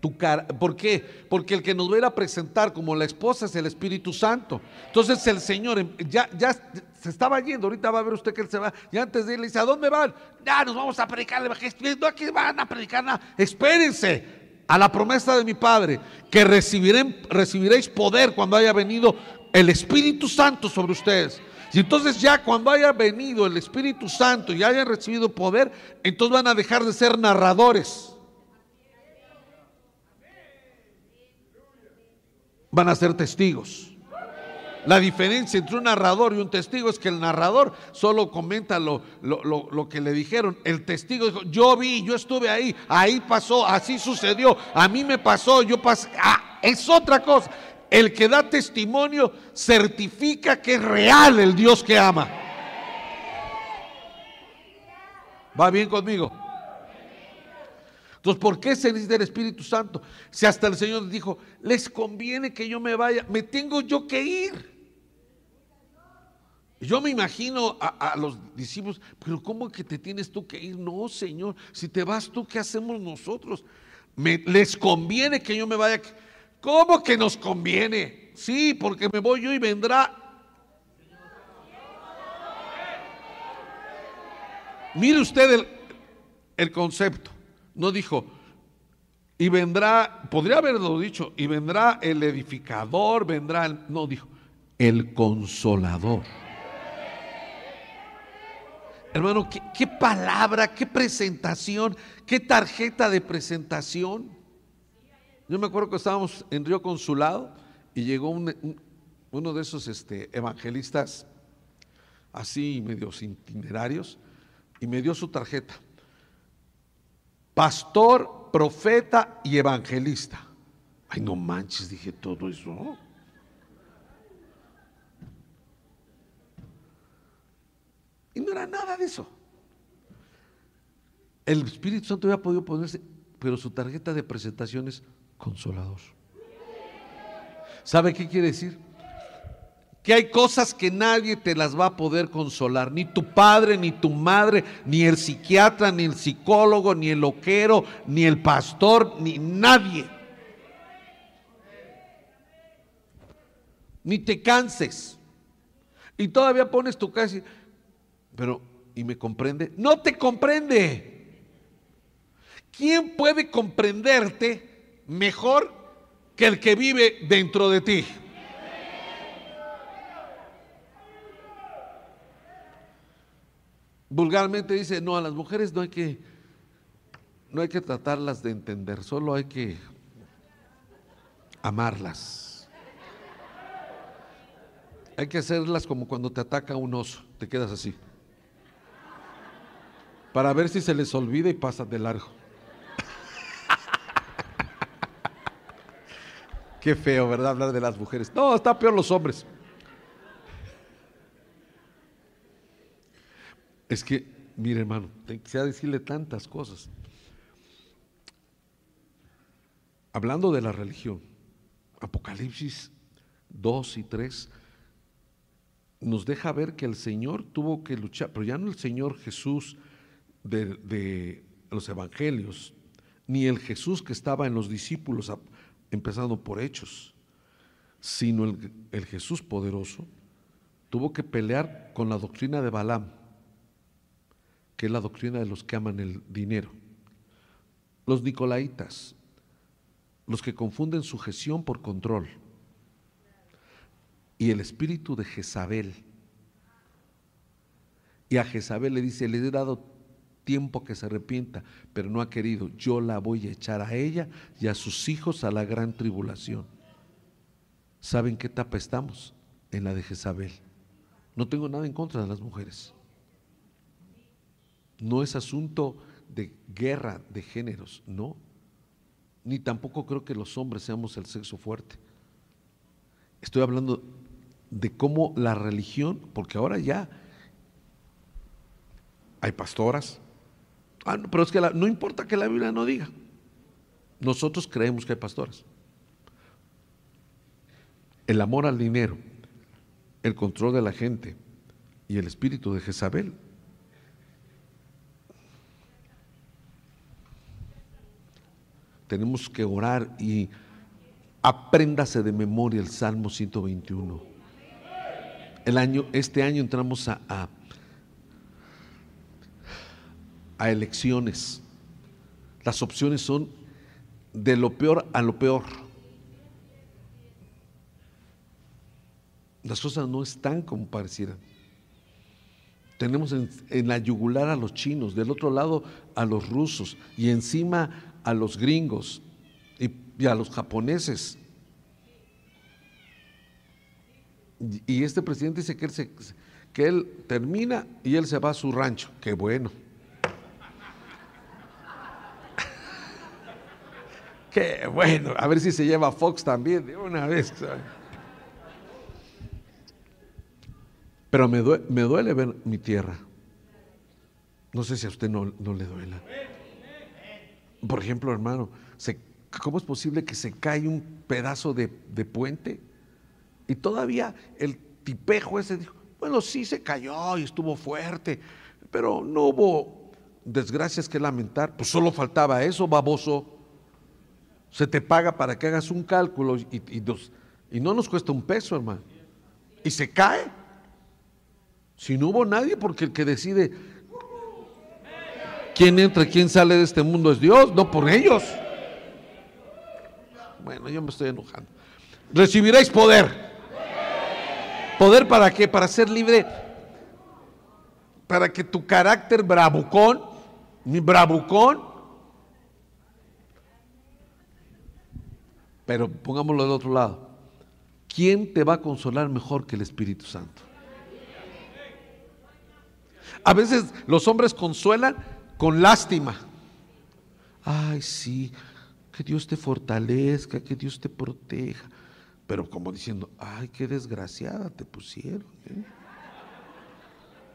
Tu cara, ¿Por qué? Porque el que nos va a ir a presentar como la esposa es el Espíritu Santo. Entonces el Señor em, ya, ya se estaba yendo, ahorita va a ver usted que él se va. Y antes de ir le dice, ¿a dónde van? Ya nos vamos a predicar. No, aquí van a predicar nada. Espérense a la promesa de mi Padre, que recibiréis poder cuando haya venido el Espíritu Santo sobre ustedes. Y entonces ya cuando haya venido el Espíritu Santo y hayan recibido poder, entonces van a dejar de ser narradores. Van a ser testigos. La diferencia entre un narrador y un testigo es que el narrador solo comenta lo, lo, que le dijeron. El testigo dijo, yo vi, yo estuve ahí, ahí pasó, así sucedió, a mí me pasó, yo pasé. Ah, es otra cosa. El que da testimonio certifica que es real el Dios que ama. ¿Va bien conmigo? Entonces, ¿por qué se necesita el Espíritu Santo? Si hasta el Señor dijo, les conviene que yo me vaya, me tengo yo que ir. Yo me imagino a, los discípulos, pero ¿cómo que te tienes tú que ir? No, Señor, si te vas tú, ¿qué hacemos nosotros? Me, les conviene que yo me vaya. ¿Cómo que nos conviene? Sí, porque me voy yo y vendrá. Mire usted el, el concepto. No dijo, y vendrá, podría haberlo dicho, y vendrá el edificador, vendrá el, no dijo, el consolador. Hermano, ¿qué, palabra, qué presentación, qué tarjeta de presentación. Yo me acuerdo que estábamos en Río Consulado y llegó uno de esos este, evangelistas así medios itinerarios y me dio su tarjeta. Pastor, profeta y evangelista. Ay, no manches, dije todo eso. Y no era nada de eso. El Espíritu Santo había podido ponerse, pero su tarjeta de presentación es consolador. ¿Sabe qué quiere decir? Que hay cosas que nadie te las va a poder consolar, ni tu padre, ni tu madre, ni el psiquiatra, ni el psicólogo, ni el loquero, ni el pastor, ni nadie. Ni te canses. Y todavía pones tu casa pero, ¿y me comprende? No te comprende. ¿Quién puede comprenderte mejor que el que vive dentro de ti? Vulgarmente dice, no, a las mujeres no hay que, no hay que tratarlas de entender, solo hay que amarlas. Hay que hacerlas como cuando te ataca un oso, te quedas así. Para ver si se les olvida y pasan de largo. Qué feo, ¿verdad? Hablar de las mujeres. No, está peor los hombres. Es que, mire hermano, quisiera decirle tantas cosas. Hablando de la religión, Apocalipsis 2 y 3 nos deja ver que el Señor tuvo que luchar, pero ya no el Señor Jesús de, los evangelios, ni el Jesús que estaba en los discípulos, empezando por hechos, sino el, Jesús poderoso, tuvo que pelear con la doctrina de Balaam, que es la doctrina de los que aman el dinero. Los nicolaitas, los que confunden sujeción por control, y el espíritu de Jezabel. Y a Jezabel le dice, le he dado tiempo que se arrepienta, pero no ha querido. Yo la voy a echar a ella y a sus hijos a la gran tribulación. ¿Saben qué etapa estamos? En la de Jezabel. No tengo nada en contra de las mujeres. No es asunto de guerra de géneros, no. Ni tampoco creo que los hombres seamos el sexo fuerte. Estoy hablando de cómo la religión, porque ahora ya hay pastoras, ah, pero es que no importa que la Biblia no diga, nosotros creemos que hay pastoras. El amor al dinero, el control de la gente y el espíritu de Jezabel. Tenemos que orar y apréndase de memoria el Salmo 121 el año, este año entramos a, elecciones. Las opciones son de lo peor a lo peor. Las cosas no están como parecieran. Tenemos en, la yugular a los chinos, del otro lado a los rusos y encima a los gringos y a los japoneses. Y este presidente dice que él, que él termina y él se va a su rancho. Qué bueno. Qué bueno. A ver si se lleva Fox también de una vez. Pero me duele, me duele, ver mi tierra. No sé si a usted no, le duela. Por ejemplo, hermano, ¿cómo es posible que se cae un pedazo de, de puente? Y todavía el tipejo ese dijo, bueno, sí se cayó y estuvo fuerte, pero no hubo desgracias que lamentar. Pues solo faltaba eso, baboso. Se te paga para que hagas un cálculo y, y no nos cuesta un peso, hermano. Y se cae. Si no hubo nadie, porque el que decide quién entra quién sale de este mundo es Dios, no por ellos. Bueno, yo me estoy enojando. Recibiréis poder. ¿Poder para qué? Para ser libre. Para que tu carácter bravucón, mi bravucón, pero pongámoslo del otro lado. ¿Quién te va a consolar mejor que el Espíritu Santo? A veces los hombres consuelan con lástima. Ay, sí, que Dios te fortalezca, que Dios te proteja pero como diciendo, ay, qué desgraciada te pusieron. ¿eh?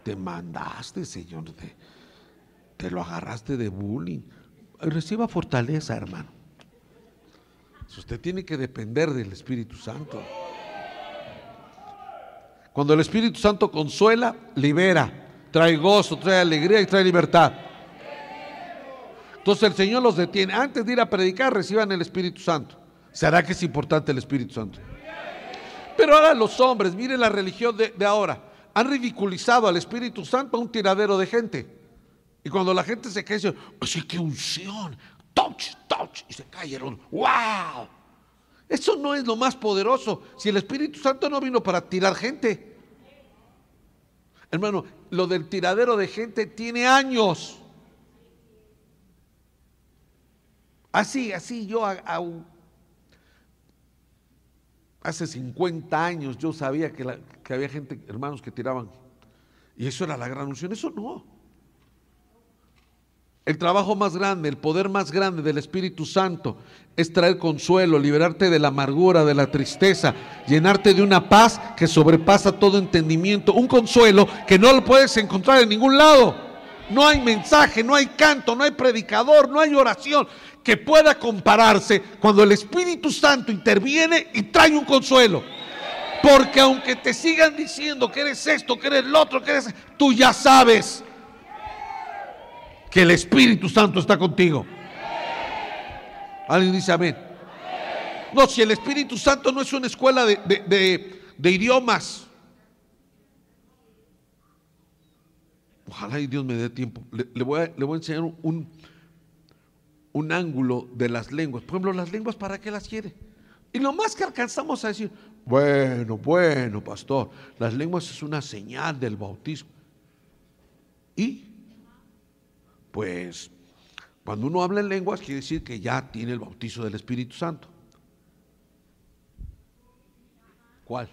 Te mandaste, Señor, te, te, lo agarraste de bullying. Reciba fortaleza, hermano. Usted tiene que depender del Espíritu Santo. Cuando el Espíritu Santo consuela, libera, trae gozo, trae alegría y trae libertad. Entonces el Señor los detiene. Antes de ir a predicar, reciban el Espíritu Santo. ¿Será que es importante el Espíritu Santo? Pero ahora los hombres, miren la religión de, ahora. han ridiculizado al Espíritu Santo a un tiradero de gente. Y cuando la gente se dice, así que unción, touch, touch, y se cayeron, wow. Eso no es lo más poderoso. Si el Espíritu Santo no vino para tirar gente. Hermano, lo del tiradero de gente tiene años. Así, así yo hace 50 años yo sabía que, que había gente, hermanos, que tiraban. Y eso era la gran unción. Eso no. El trabajo más grande, el poder más grande del Espíritu Santo es traer consuelo, liberarte de la amargura, de la tristeza, llenarte de una paz que sobrepasa todo entendimiento, un consuelo que no lo puedes encontrar en ningún lado. No hay mensaje, no hay canto, no hay predicador, no hay oración que pueda compararse cuando el Espíritu Santo interviene y trae un consuelo. Porque aunque te sigan diciendo que eres esto, que eres lo otro, que eres, tú ya sabes que el Espíritu Santo está contigo. Alguien dice amén. No, si el Espíritu Santo no es una escuela de, idiomas. Ojalá y Dios me dé tiempo. Le, voy, a, le voy, a, enseñar un, un ángulo de las lenguas. Por ejemplo, las lenguas, ¿para qué las quiere? Y lo más que alcanzamos a decir, bueno, bueno, pastor, las lenguas es una señal del bautismo. ¿Y? Pues cuando uno habla en lenguas quiere decir que ya tiene el bautizo del Espíritu Santo. ¿Cuál?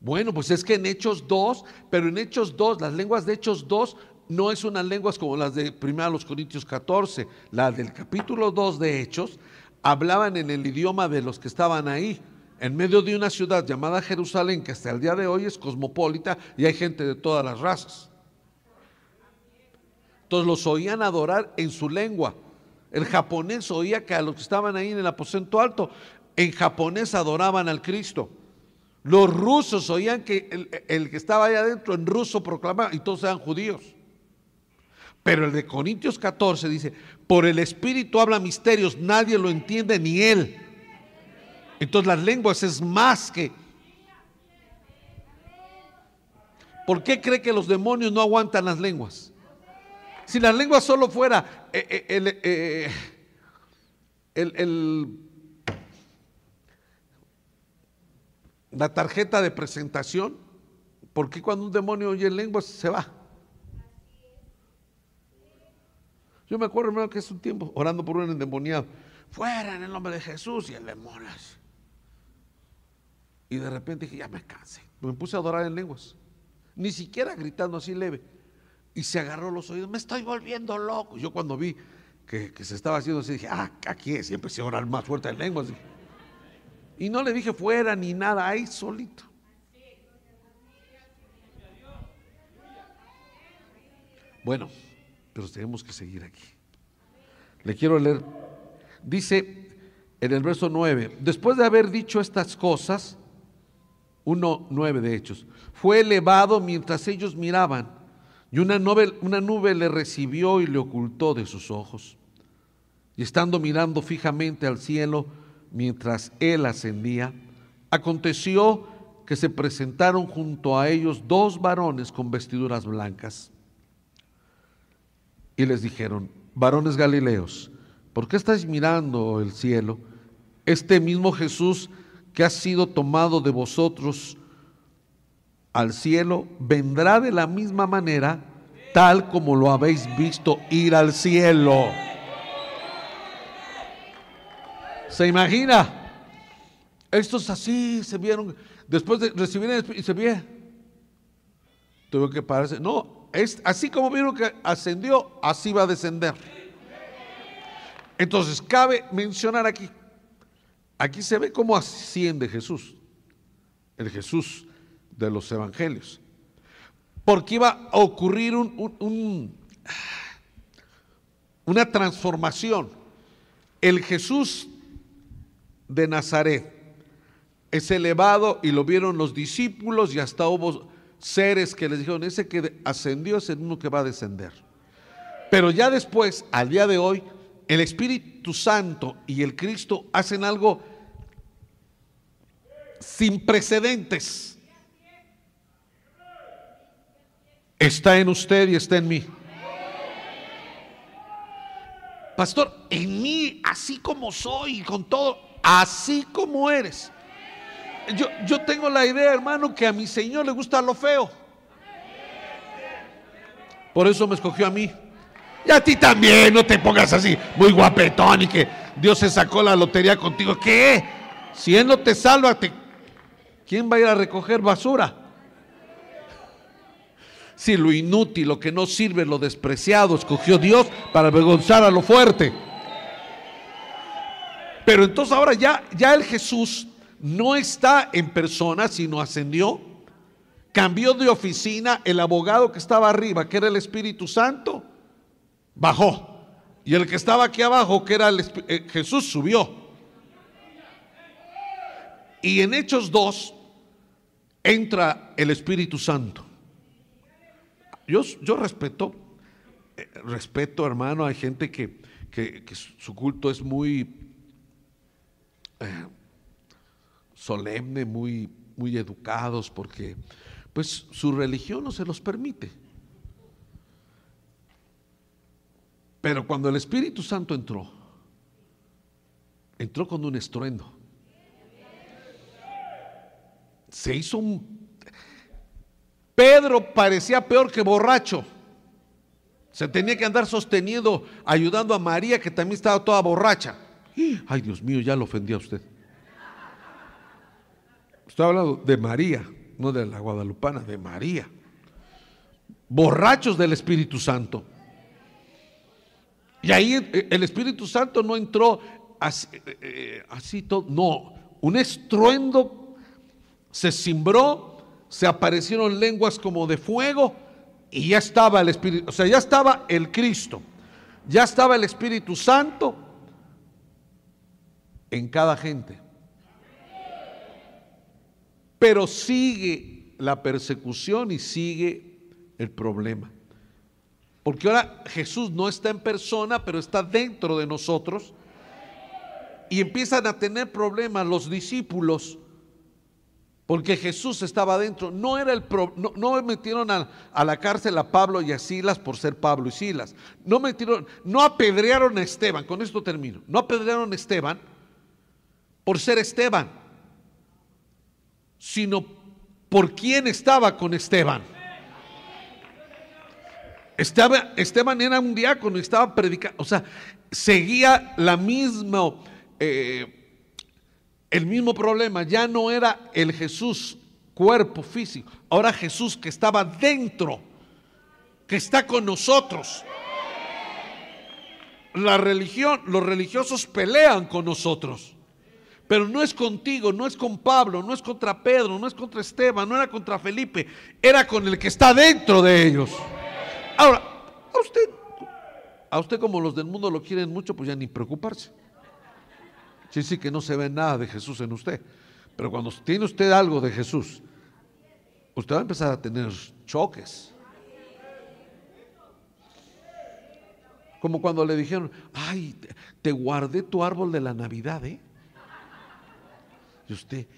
Bueno, pues es que en Hechos 2, pero en Hechos 2, las lenguas de Hechos 2 no es unas lenguas como las de 1 Corintios 14, las del capítulo 2 de Hechos, hablaban en el idioma de los que estaban ahí, en medio de una ciudad llamada Jerusalén, que hasta el día de hoy es cosmopolita y hay gente de todas las razas. Entonces los oían adorar en su lengua. El japonés oía que a los que estaban ahí en el aposento alto, en japonés adoraban al Cristo. Los rusos oían que el, que estaba ahí adentro en ruso proclamaba y todos eran judíos. Pero el de Corintios 14 dice, por el Espíritu habla misterios, nadie lo entiende ni él. Entonces las lenguas es más que... ¿Por qué cree que los demonios no aguantan las lenguas? Si la lengua solo fuera eh, eh, eh, el, la tarjeta de presentación, ¿por qué cuando un demonio oye lenguas se va? Yo me acuerdo, hermano, que es un tiempo orando por un endemoniado. Fuera en el nombre de Jesús y el demonio. Y de repente dije, ya me cansé. Me puse a adorar en lenguas. Ni siquiera gritando así leve y se agarró los oídos, me estoy volviendo loco. Yo cuando vi que, se estaba haciendo así, dije, ah, aquí es, y empecé a orar más fuerte en lenguas. Y no le dije fuera ni nada, ahí solito. Bueno, pero tenemos que seguir aquí. Le quiero leer, dice en el verso 9, después de haber dicho estas cosas, 1.9 de Hechos, fue elevado mientras ellos miraban y una nube, una nube le recibió y le ocultó de sus ojos. Y estando mirando fijamente al cielo mientras él ascendía, aconteció que se presentaron junto a ellos dos varones con vestiduras blancas. Y les dijeron, varones galileos, ¿por qué estáis mirando el cielo? Este mismo Jesús que ha sido tomado de vosotros al cielo, vendrá de la misma manera tal como lo habéis visto ir al cielo. ¿Se imagina? Estos así se vieron, después de recibir y se vieron. Tuvo que pararse. No, es así como vieron que ascendió, así va a descender. Entonces, cabe mencionar aquí, aquí se ve cómo asciende Jesús, el Jesús de los evangelios. Porque iba a ocurrir un, una transformación. El Jesús de Nazaret es elevado y lo vieron los discípulos y hasta hubo seres que les dijeron, ese que ascendió es el uno que va a descender. Pero ya después, al día de hoy, el Espíritu Santo y el Cristo hacen algo sin precedentes está en usted y está en mí. Pastor, en mí, así como soy, con todo, así como eres. Yo, yo tengo la idea, hermano, que a mi Señor le gusta lo feo. Por eso me escogió a mí. Y a ti también, no te pongas así, muy guapetón y que Dios se sacó la lotería contigo. ¿Qué? Si Él no te salva, ¿quién va a ir a recoger basura? Si lo inútil, lo que no sirve, lo despreciado, escogió Dios para avergonzar a lo fuerte. Pero entonces ahora ya, ya el Jesús no está en persona, sino ascendió. Cambió de oficina, el abogado que estaba arriba, que era el Espíritu Santo, bajó. Y el que estaba aquí abajo, que era el, eh, Jesús, subió. Y en Hechos 2 entra el Espíritu Santo. Yo, yo respeto, eh, respeto hermano, hay gente que, su culto es muy eh, solemne, muy, muy educados, porque pues su religión no se los permite. Pero cuando el Espíritu Santo entró, entró con un estruendo. Se hizo un... Pedro parecía peor que borracho. Se tenía que andar sosteniendo, ayudando a María, que también estaba toda borracha. Ay, Dios mío, ya lo ofendí a usted. Estoy hablando de María, no de la guadalupana, de María. Borrachos del Espíritu Santo. Y ahí eh, el Espíritu Santo no entró así, eh, eh, así todo, no, un estruendo se cimbró, se aparecieron lenguas como de fuego y ya estaba el Espíritu, o sea, ya estaba el Cristo, ya estaba el Espíritu Santo en cada gente. Pero sigue la persecución y sigue el problema. Porque ahora Jesús no está en persona, pero está dentro de nosotros. Y empiezan a tener problemas los discípulos. Porque Jesús estaba dentro. No, era el no, metieron a, a, la cárcel a Pablo y a Silas por ser Pablo y Silas. No metieron, no apedrearon a Esteban. Con esto termino. No apedrearon a Esteban por ser Esteban, sino por quién estaba con Esteban. Estaba, Esteban era un diácono estaba predicando, o sea, seguía la misma, eh, el mismo problema, ya no era el Jesús cuerpo físico, ahora Jesús que estaba dentro, que está con nosotros. La religión, los religiosos pelean con nosotros. Pero no es contigo, no es con Pablo, no es contra Pedro, no es contra Esteban, no era contra Felipe, era con el que está dentro de ellos. Ahora, a usted, a usted como los del mundo lo quieren mucho, pues ya ni preocuparse. Sí, sí que no se ve nada de Jesús en usted. Pero cuando tiene usted algo de Jesús, usted va a empezar a tener choques. Como cuando le dijeron, ay, te guardé tu árbol de la Navidad, ¿eh? Y usted,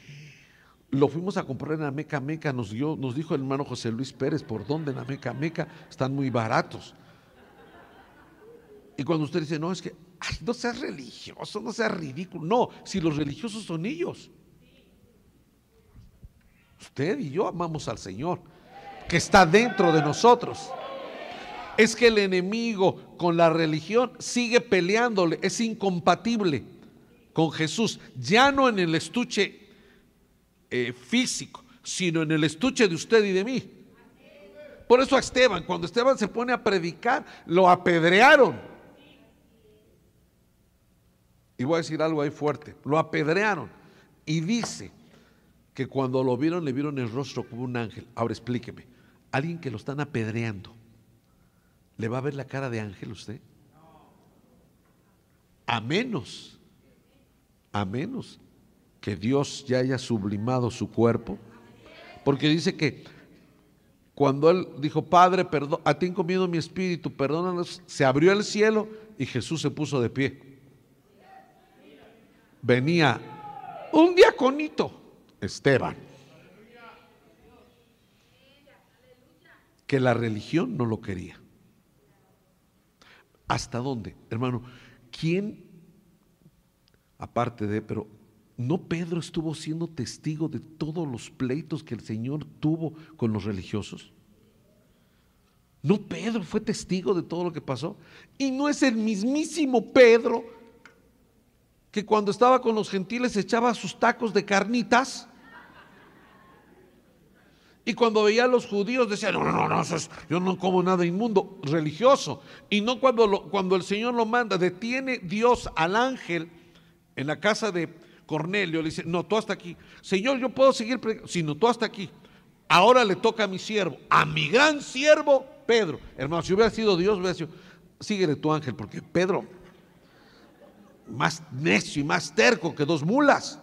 lo fuimos a comprar en Ameca Meca, nos, dio, nos dijo el hermano José Luis Pérez, ¿por dónde en Ameca Meca? Están muy baratos. Y cuando usted dice, no, es que, no seas religioso, no seas ridículo. No, si los religiosos son ellos. Usted y yo amamos al Señor, que está dentro de nosotros. Es que el enemigo con la religión sigue peleándole, es incompatible con Jesús, ya no en el estuche eh, físico, sino en el estuche de usted y de mí. Por eso a Esteban, cuando Esteban se pone a predicar, lo apedrearon. Y voy a decir algo ahí fuerte, lo apedrearon. Y dice que cuando lo vieron, le vieron el rostro como un ángel. Ahora explíqueme, alguien que lo están apedreando, ¿le va a ver la cara de ángel usted? A menos, a menos que Dios ya haya sublimado su cuerpo? Porque dice que cuando él dijo, Padre, perdón, a ti encomiendo mi espíritu, perdónanos, se abrió el cielo y Jesús se puso de pie. Venía un diaconito, Esteban. que la religión no lo quería. ¿Hasta dónde? Hermano, ¿quién, aparte de, pero no Pedro estuvo siendo testigo de todos los pleitos que el Señor tuvo con los religiosos? No Pedro fue testigo de todo lo que pasó. Y no es el mismísimo Pedro que cuando estaba con los gentiles echaba sus tacos de carnitas. Y cuando veía a los judíos decía, no, no, no, yo no como nada inmundo, religioso. Y no cuando, cuando el Señor lo manda, detiene Dios al ángel en la casa de Cornelio, le dice, no, tú hasta aquí. Señor, yo puedo seguir, sino tú hasta aquí. Ahora le toca a mi siervo, a mi gran siervo Pedro. Hermano, si hubiera sido Dios, hubiera sido, síguele tu ángel, porque Pedro, más necio y más terco que dos mulas.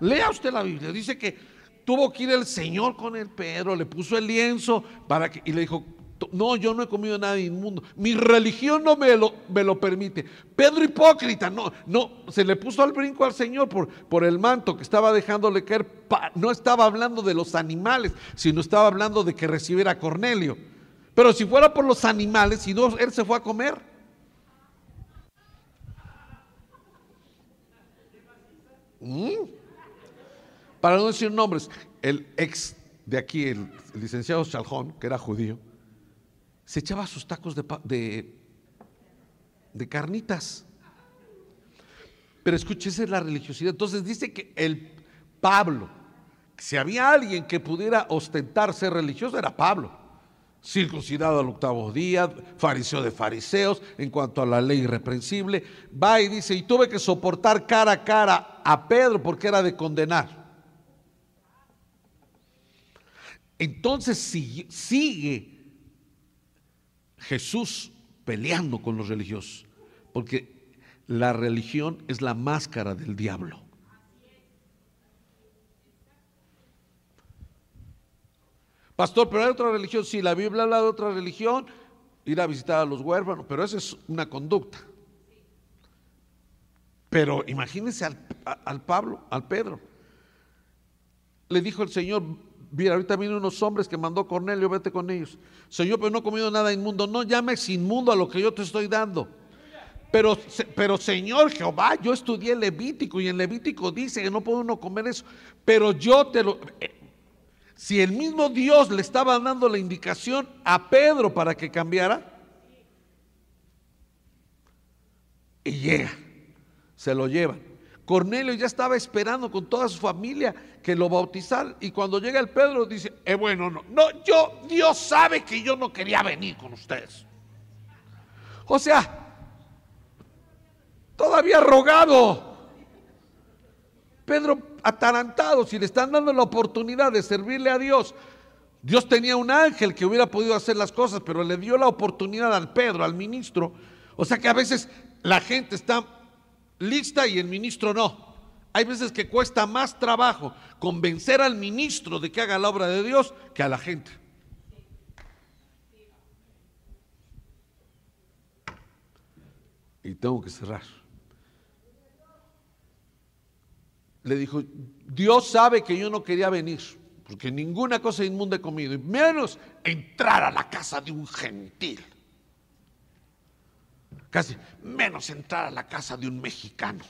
Lea usted la Biblia, dice que tuvo que ir el Señor con el Pedro, le puso el lienzo para que, y le dijo, no, yo no he comido nada inmundo, mi religión no me lo, me lo permite. Pedro hipócrita, no, no, se le puso al brinco al Señor por, por el manto que estaba dejándole caer, no estaba hablando de los animales, sino estaba hablando de que recibiera a Cornelio. Pero si fuera por los animales, si no, él se fue a comer. ¿Mm? Para no decir nombres, el ex de aquí, el, licenciado Chalhón, que era judío, se echaba sus tacos de, de, carnitas. Pero escúchese la religiosidad. Entonces dice que el Pablo, si había alguien que pudiera ostentar ser religioso, era Pablo. Circuncidado al octavo día, fariseo de fariseos, en cuanto a la ley irreprensible, va y dice, y tuve que soportar cara a cara a Pedro porque era de condenar. Entonces sigue Jesús peleando con los religiosos, porque la religión es la máscara del diablo. Pastor, pero hay otra religión, sí, la Biblia habla de otra religión, ir a visitar a los huérfanos, pero esa es una conducta. Pero imagínense al, al Pablo, al Pedro. Le dijo el Señor, Mira, ahorita vienen unos hombres que mandó Cornelio, vete con ellos. Señor, pero no he comido nada inmundo. No llames inmundo a lo que yo te estoy dando. Pero, pero Señor Jehová, yo estudié Levítico y en Levítico dice que no puede uno comer eso. Pero yo te lo... Si el mismo Dios le estaba dando la indicación a Pedro para que cambiara, y llega, se lo llevan. Cornelio ya estaba esperando con toda su familia que lo bautizaran. Y cuando llega el Pedro dice, eh, bueno, no, no, yo, Dios sabe que yo no quería venir con ustedes. O sea, todavía rogado. Pedro atarantado, si le están dando la oportunidad de servirle a Dios. Dios tenía un ángel que hubiera podido hacer las cosas, pero le dio la oportunidad al Pedro, al ministro. O sea que a veces la gente está lista y el ministro no. Hay veces que cuesta más trabajo convencer al ministro de que haga la obra de Dios que a la gente. Y tengo que cerrar. Le dijo, Dios sabe que yo no quería venir, porque ninguna cosa inmunda he comido, y menos entrar a la casa de un gentil. Casi menos entrar a la casa de un mexicano.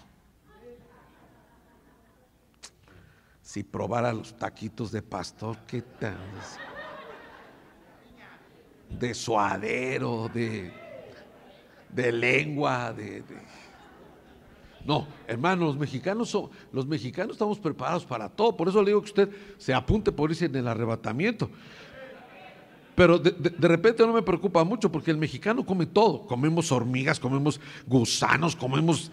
Si probara los taquitos de pastor, ¿qué tal? De suadero, de, de lengua, de, No, hermanos, los mexicanos son, los mexicanos estamos preparados para todo. Por eso le digo que usted se apunte por irse en el arrebatamiento. Pero de, repente no me preocupa mucho porque el mexicano come todo. Comemos hormigas, comemos gusanos, comemos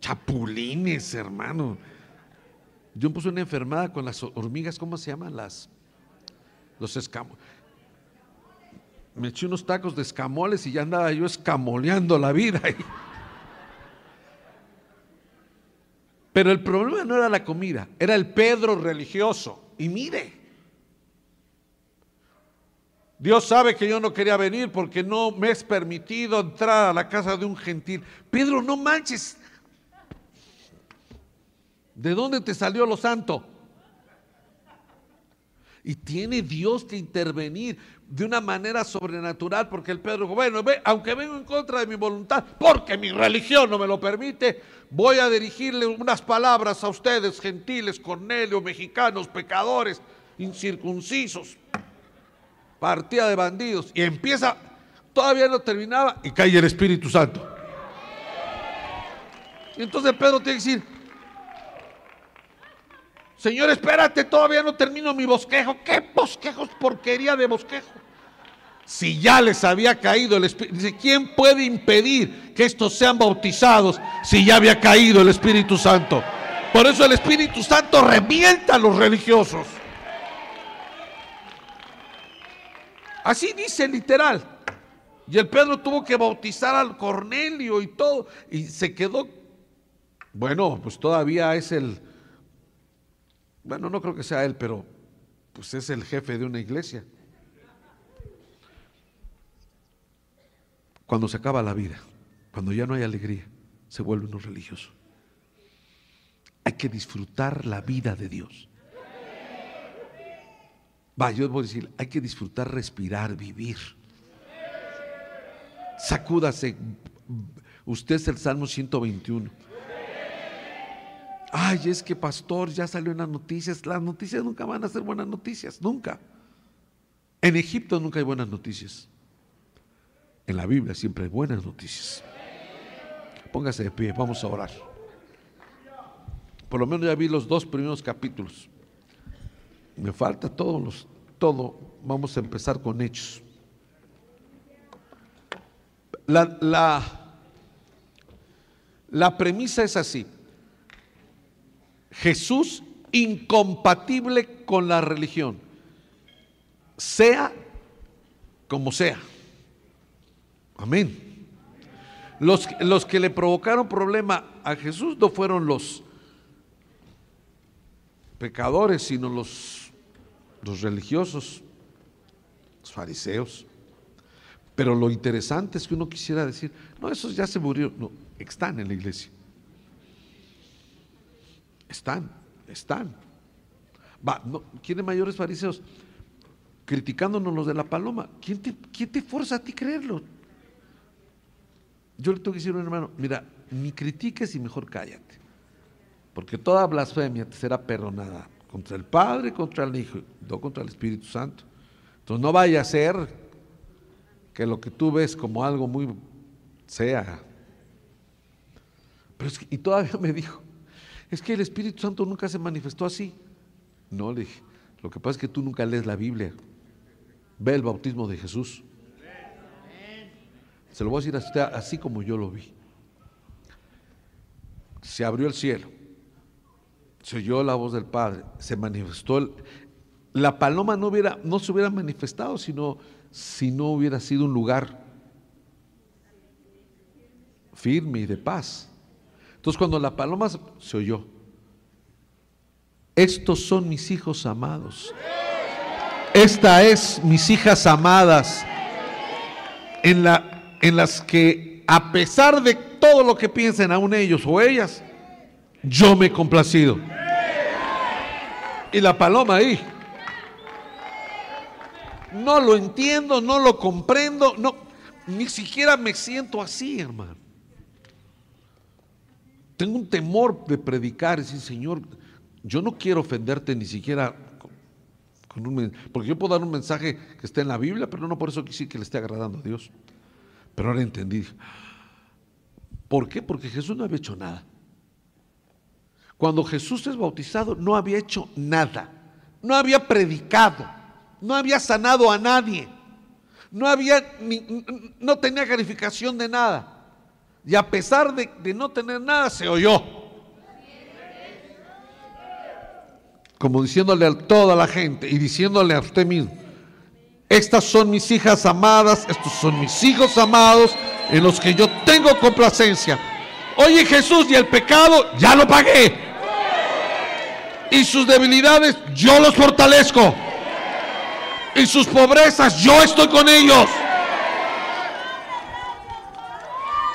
chapulines, hermano. Yo puse una enfermedad con las hormigas, ¿cómo se llaman? Las, los escamoles. Me eché unos tacos de escamoles y ya andaba yo escamoleando la vida. Pero el problema no era la comida, era el Pedro religioso. Y mire, Dios sabe que yo no quería venir porque no me es permitido entrar a la casa de un gentil. Pedro, no manches. ¿De dónde te salió lo santo? Y tiene Dios que intervenir de una manera sobrenatural, porque el Pedro dijo, bueno, aunque vengo en contra de mi voluntad, porque mi religión no me lo permite, voy a dirigirle unas palabras a ustedes, gentiles, Cornelio, mexicanos, pecadores, incircuncisos, partida de bandidos. Y empieza, todavía no terminaba, y cae el Espíritu Santo. Entonces Pedro tiene que decir, Señor, espérate, todavía no termino mi bosquejo. ¿Qué bosquejos? Porquería de bosquejo. Si ya les había caído el Espíritu, ¿quién puede impedir que estos sean bautizados si ya había caído el Espíritu Santo? Por eso el Espíritu Santo revienta a los religiosos. Así dice literal. Y el Pedro tuvo que bautizar al Cornelio y todo. Y se quedó, bueno, pues todavía es el, bueno, no creo que sea él, pero pues es el jefe de una iglesia. Cuando se acaba la vida, cuando ya no hay alegría, se vuelve uno religioso. Hay que disfrutar la vida de Dios. Va, yo voy a decir, hay que disfrutar, respirar, vivir. Sacúdase. Usted es el Salmo 121 ay, es que pastor, ya salió en las noticias. Las noticias nunca van a ser buenas noticias, nunca. En Egipto nunca hay buenas noticias. En la Biblia siempre hay buenas noticias. Póngase de pie, vamos a orar. Por lo menos ya vi los dos primeros capítulos. Me falta los, todo. Vamos a empezar con hechos. La, la, la premisa es así. Jesús incompatible con la religión, sea como sea. Amén. Los, los, que le provocaron problema a Jesús no fueron los pecadores, sino los, los religiosos, los fariseos. Pero lo interesante es que uno quisiera decir, no, esos ya se murieron, no, están en la iglesia. Están, están. Va, no, ¿Quiénes mayores fariseos? Criticándonos los de la paloma. ¿Quién te, ¿Quién te forza a ti creerlo? Yo le tengo que decir a un hermano, mira, ni critiques y mejor cállate. Porque toda blasfemia te será perdonada contra el Padre, contra el Hijo, no contra el Espíritu Santo. Entonces no vaya a ser que lo que tú ves como algo muy sea. Pero es que, y todavía me dijo, es que el Espíritu Santo nunca se manifestó así. No, le dije, lo que pasa es que tú nunca lees la Biblia. Ve el bautismo de Jesús. Se lo voy a decir a usted así como yo lo vi. Se abrió el cielo, se oyó la voz del Padre, se manifestó. la paloma no, hubiera, no se hubiera manifestado sino, si no hubiera sido un lugar firme y de paz. Entonces cuando la paloma se oyó, estos son mis hijos amados. Esta es mis hijas amadas en, la, en las que a pesar de todo lo que piensen aún ellos o ellas, yo me he complacido. Y la paloma ahí. No lo entiendo, no lo comprendo, no, ni siquiera me siento así, hermano. Tengo un temor de predicar decir, Señor, yo no quiero ofenderte ni siquiera porque yo puedo dar un mensaje que esté en la Biblia, pero no por eso quisiera que le esté agradando a Dios. Pero ahora entendí. ¿Por qué? Porque Jesús no había hecho nada. Cuando Jesús es bautizado, no había hecho nada. No había predicado. No había sanado a nadie. No había, no tenía calificación de nada. Y a pesar de, no tener nada, se oyó. Como diciéndole a toda la gente y diciéndole a usted mismo, estas son mis hijas amadas, estos son mis hijos amados en los que yo tengo complacencia. Oye Jesús, y el pecado ya lo pagué. Y sus debilidades yo los fortalezco. Y sus pobrezas yo estoy con ellos.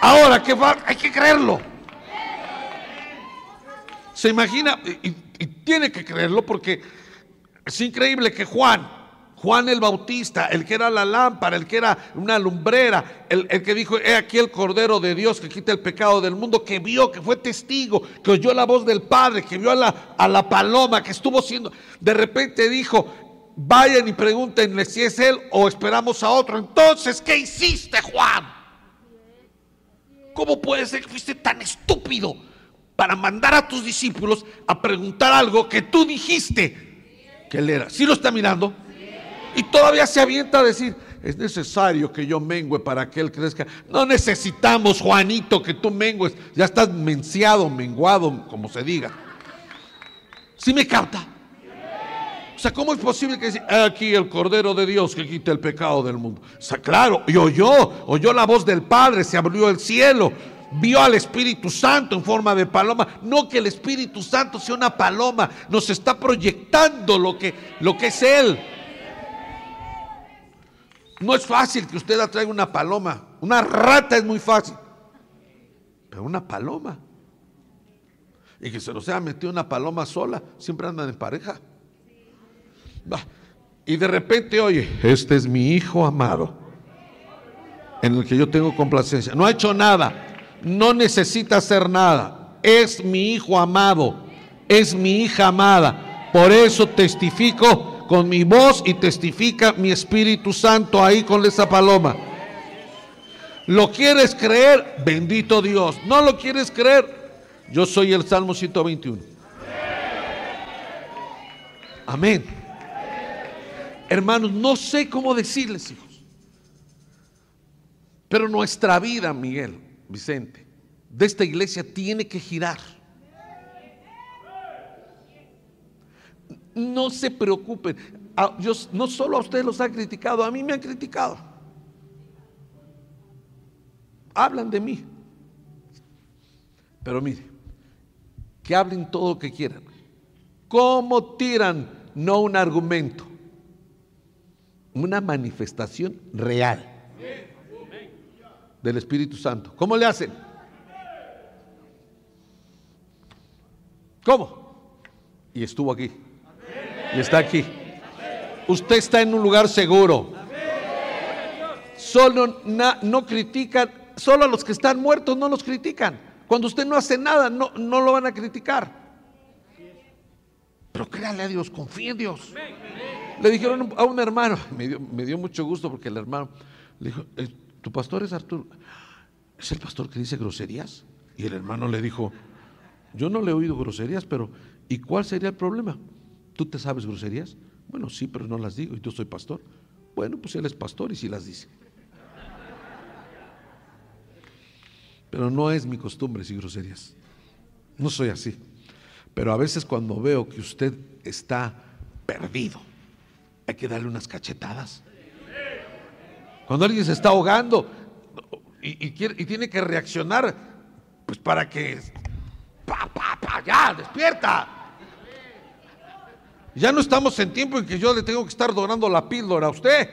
Ahora, ¿qué va? Hay que creerlo. Se imagina, y, tiene que creerlo porque Es increíble que Juan, Juan el Bautista, el que era la lámpara, el que era una lumbrera, el, que dijo, he aquí el Cordero de Dios que quita el pecado del mundo, que vio, que fue testigo, que oyó la voz del Padre, que vio a la, a la paloma, que estuvo siendo, de repente dijo, vayan y pregúntenle si es él o esperamos a otro. Entonces, ¿qué hiciste, Juan? ¿Cómo puede ser que fuiste tan estúpido para mandar a tus discípulos a preguntar algo que tú dijiste que él era? ¿Sí lo está mirando? Y todavía se avienta a decir, es necesario que yo mengüe para que él crezca. No necesitamos, Juanito, que tú mengues. Ya estás menciado, menguado, como se diga. ¿Sí me capta? O sea, ¿cómo es posible que aquí el Cordero de Dios que quita el pecado del mundo? O sea, claro, y oyó, oyó la voz del Padre, se abrió el cielo, vio al Espíritu Santo en forma de paloma. No que el Espíritu Santo sea una paloma, nos está proyectando lo que, lo que es Él. No es fácil que usted atraiga una paloma. Una rata es muy fácil. Pero una paloma. Y que se lo sea metido una paloma sola. Siempre andan en pareja. Y de repente, oye, este es mi hijo amado. En el que yo tengo complacencia. No ha hecho nada. No necesita hacer nada. Es mi hijo amado. Es mi hija amada. Por eso testifico con mi voz y testifica mi Espíritu Santo ahí con esa paloma. ¿Lo quieres creer? Bendito Dios. ¿No lo quieres creer? Yo soy el Salmo 121. Amén. Hermanos, no sé cómo decirles, hijos. Pero nuestra vida, Miguel, Vicente, de esta iglesia tiene que girar. No se preocupen. no solo a ustedes los han criticado, a mí me han criticado. Hablan de mí. Pero mire, que hablen todo lo que quieran. ¿Cómo tiran? No un argumento, una manifestación real del Espíritu Santo. ¿Cómo le hacen? ¿Cómo? Y estuvo aquí y está aquí. Usted está en un lugar seguro. Solo no critican, solo a los que están muertos no los critican. Cuando usted no hace nada, no, no lo van a criticar. Pero créale a Dios, confíe en Dios. Le dijeron a un hermano, me dio, mucho gusto porque el hermano le dijo, eh, ¿tu pastor es Arturo? ¿Es el pastor que dice groserías? Y el hermano le dijo, yo no le he oído groserías, pero ¿y cuál sería el problema? ¿Tú te sabes groserías? Bueno, sí, pero no las digo y yo soy pastor. Bueno, pues él es pastor y sí las dice. Pero no es mi costumbre decir groserías. No soy así. Pero a veces cuando veo que usted está perdido, hay que darle unas cachetadas. Cuando alguien se está ahogando y, tiene que reaccionar, pues para que, pa, pa, pa, ya, despierta. Ya no estamos en tiempo en que yo le tengo que estar donando la píldora a usted.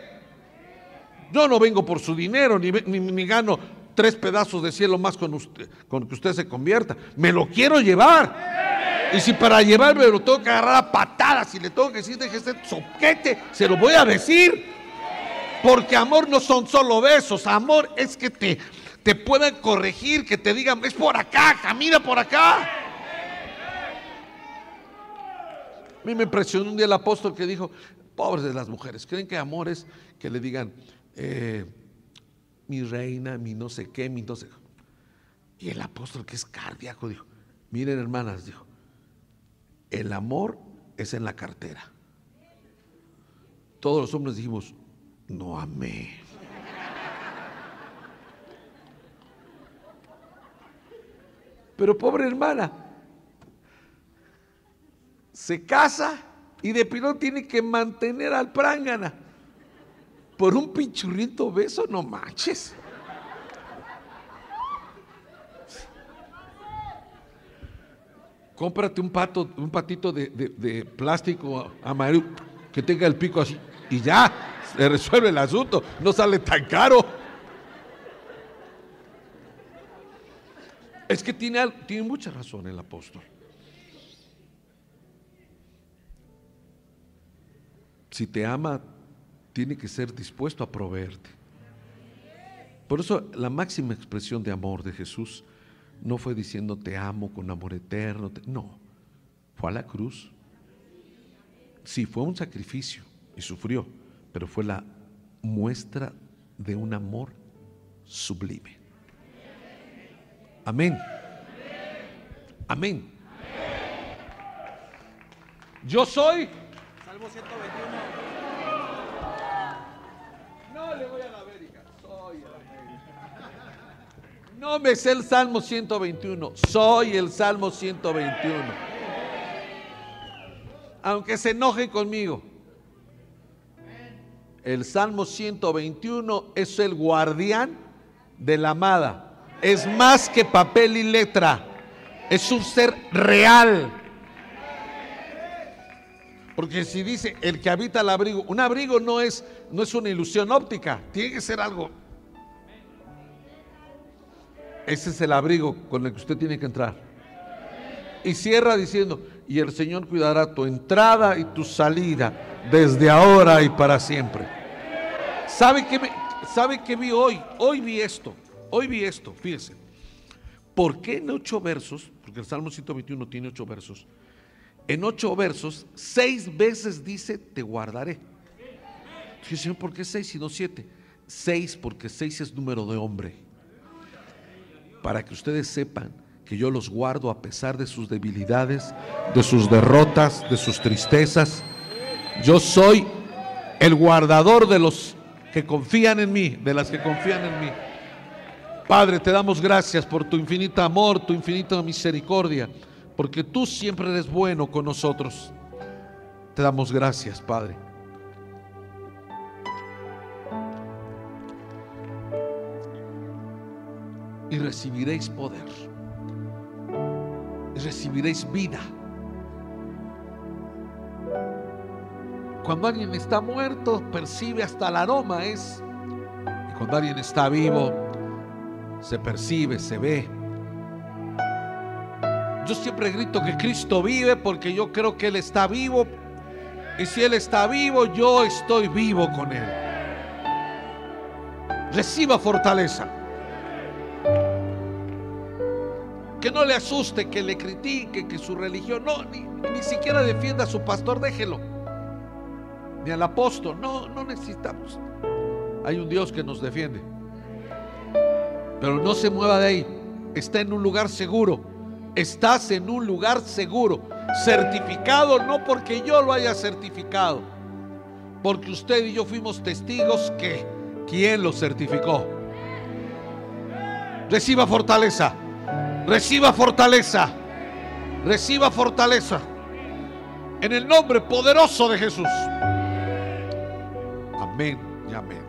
Yo no vengo por su dinero, ni, ni, gano tres pedazos de cielo más con, usted, con que usted se convierta. Me lo quiero llevar. Y si para llevarme lo tengo que agarrar a patadas y le tengo que decir, deje ese soquete, se lo voy a decir. Porque amor no son solo besos, amor es que te, te puedan corregir, que te digan, es por acá, camina por acá. A mí me impresionó un día el apóstol que dijo, pobres de las mujeres, creen que amor es que le digan, eh, mi reina, mi no sé qué, mi no sé. Y el apóstol que es cardíaco dijo, miren hermanas, dijo, el amor es en la cartera. Todos los hombres dijimos, no amé. Pero pobre hermana, se casa y de pilón tiene que mantener al prángana. Por un pinchurrito beso, no manches. Cómprate un pato, un patito de, plástico amarillo que tenga el pico así y ya se resuelve el asunto, no sale tan caro. Es que tiene, tiene mucha razón el apóstol. si te ama, tiene que ser dispuesto a proveerte. Por eso la máxima expresión de amor de Jesús no fue diciendo te amo con amor eterno, no, fue a la cruz. Sí, fue un sacrificio y sufrió, pero fue la muestra de un amor sublime. Amén. Amén. Yo soy. Salmo 121. No le voy a la América. Soy el América. No me sé el Salmo 121. Soy el Salmo 121. Aunque se enoje conmigo. El Salmo 121 es el guardián de la amada. Es más que papel y letra. Es un ser real. Porque si dice el que habita el abrigo, un abrigo no es, no es una ilusión óptica, tiene que ser algo. Ese es el abrigo con el que usted tiene que entrar. Y cierra diciendo, y el Señor cuidará tu entrada y tu salida desde ahora y para siempre. ¿Sabe qué, ¿Sabe vi hoy? Hoy vi esto, hoy vi esto, fíjese. ¿Por qué en ocho versos, porque el Salmo 121 tiene ocho versos, en ocho versos, seis veces dice, te guardaré. Dije, Señor, ¿por qué seis y no siete? Seis, porque seis es número de hombre. Para que ustedes sepan que yo los guardo a pesar de sus debilidades, de sus derrotas, de sus tristezas. Yo soy el guardador de los que confían en mí, de las que confían en mí. Padre, te damos gracias por tu infinito amor, tu infinita misericordia porque tú siempre eres bueno con nosotros. Te damos gracias, Padre. Y recibiréis poder. Y recibiréis vida. Cuando alguien está muerto, percibe hasta el aroma es. Y cuando alguien está vivo, se percibe, se ve. Yo siempre grito que Cristo vive porque yo creo que Él está vivo. Y si Él está vivo, yo estoy vivo con Él. Reciba fortaleza. Que no le asuste, que le critique, que su religión, no, ni, ni siquiera defienda a su pastor, déjelo. Ni al apóstol, no, no necesitamos. Hay un Dios que nos defiende. Pero no se mueva de ahí. Está en un lugar seguro estás en un lugar seguro, certificado no porque yo lo haya certificado, porque usted y yo fuimos testigos que ¿quién lo certificó? Reciba fortaleza, reciba fortaleza, reciba fortaleza. En el nombre poderoso de Jesús. Amén y amén.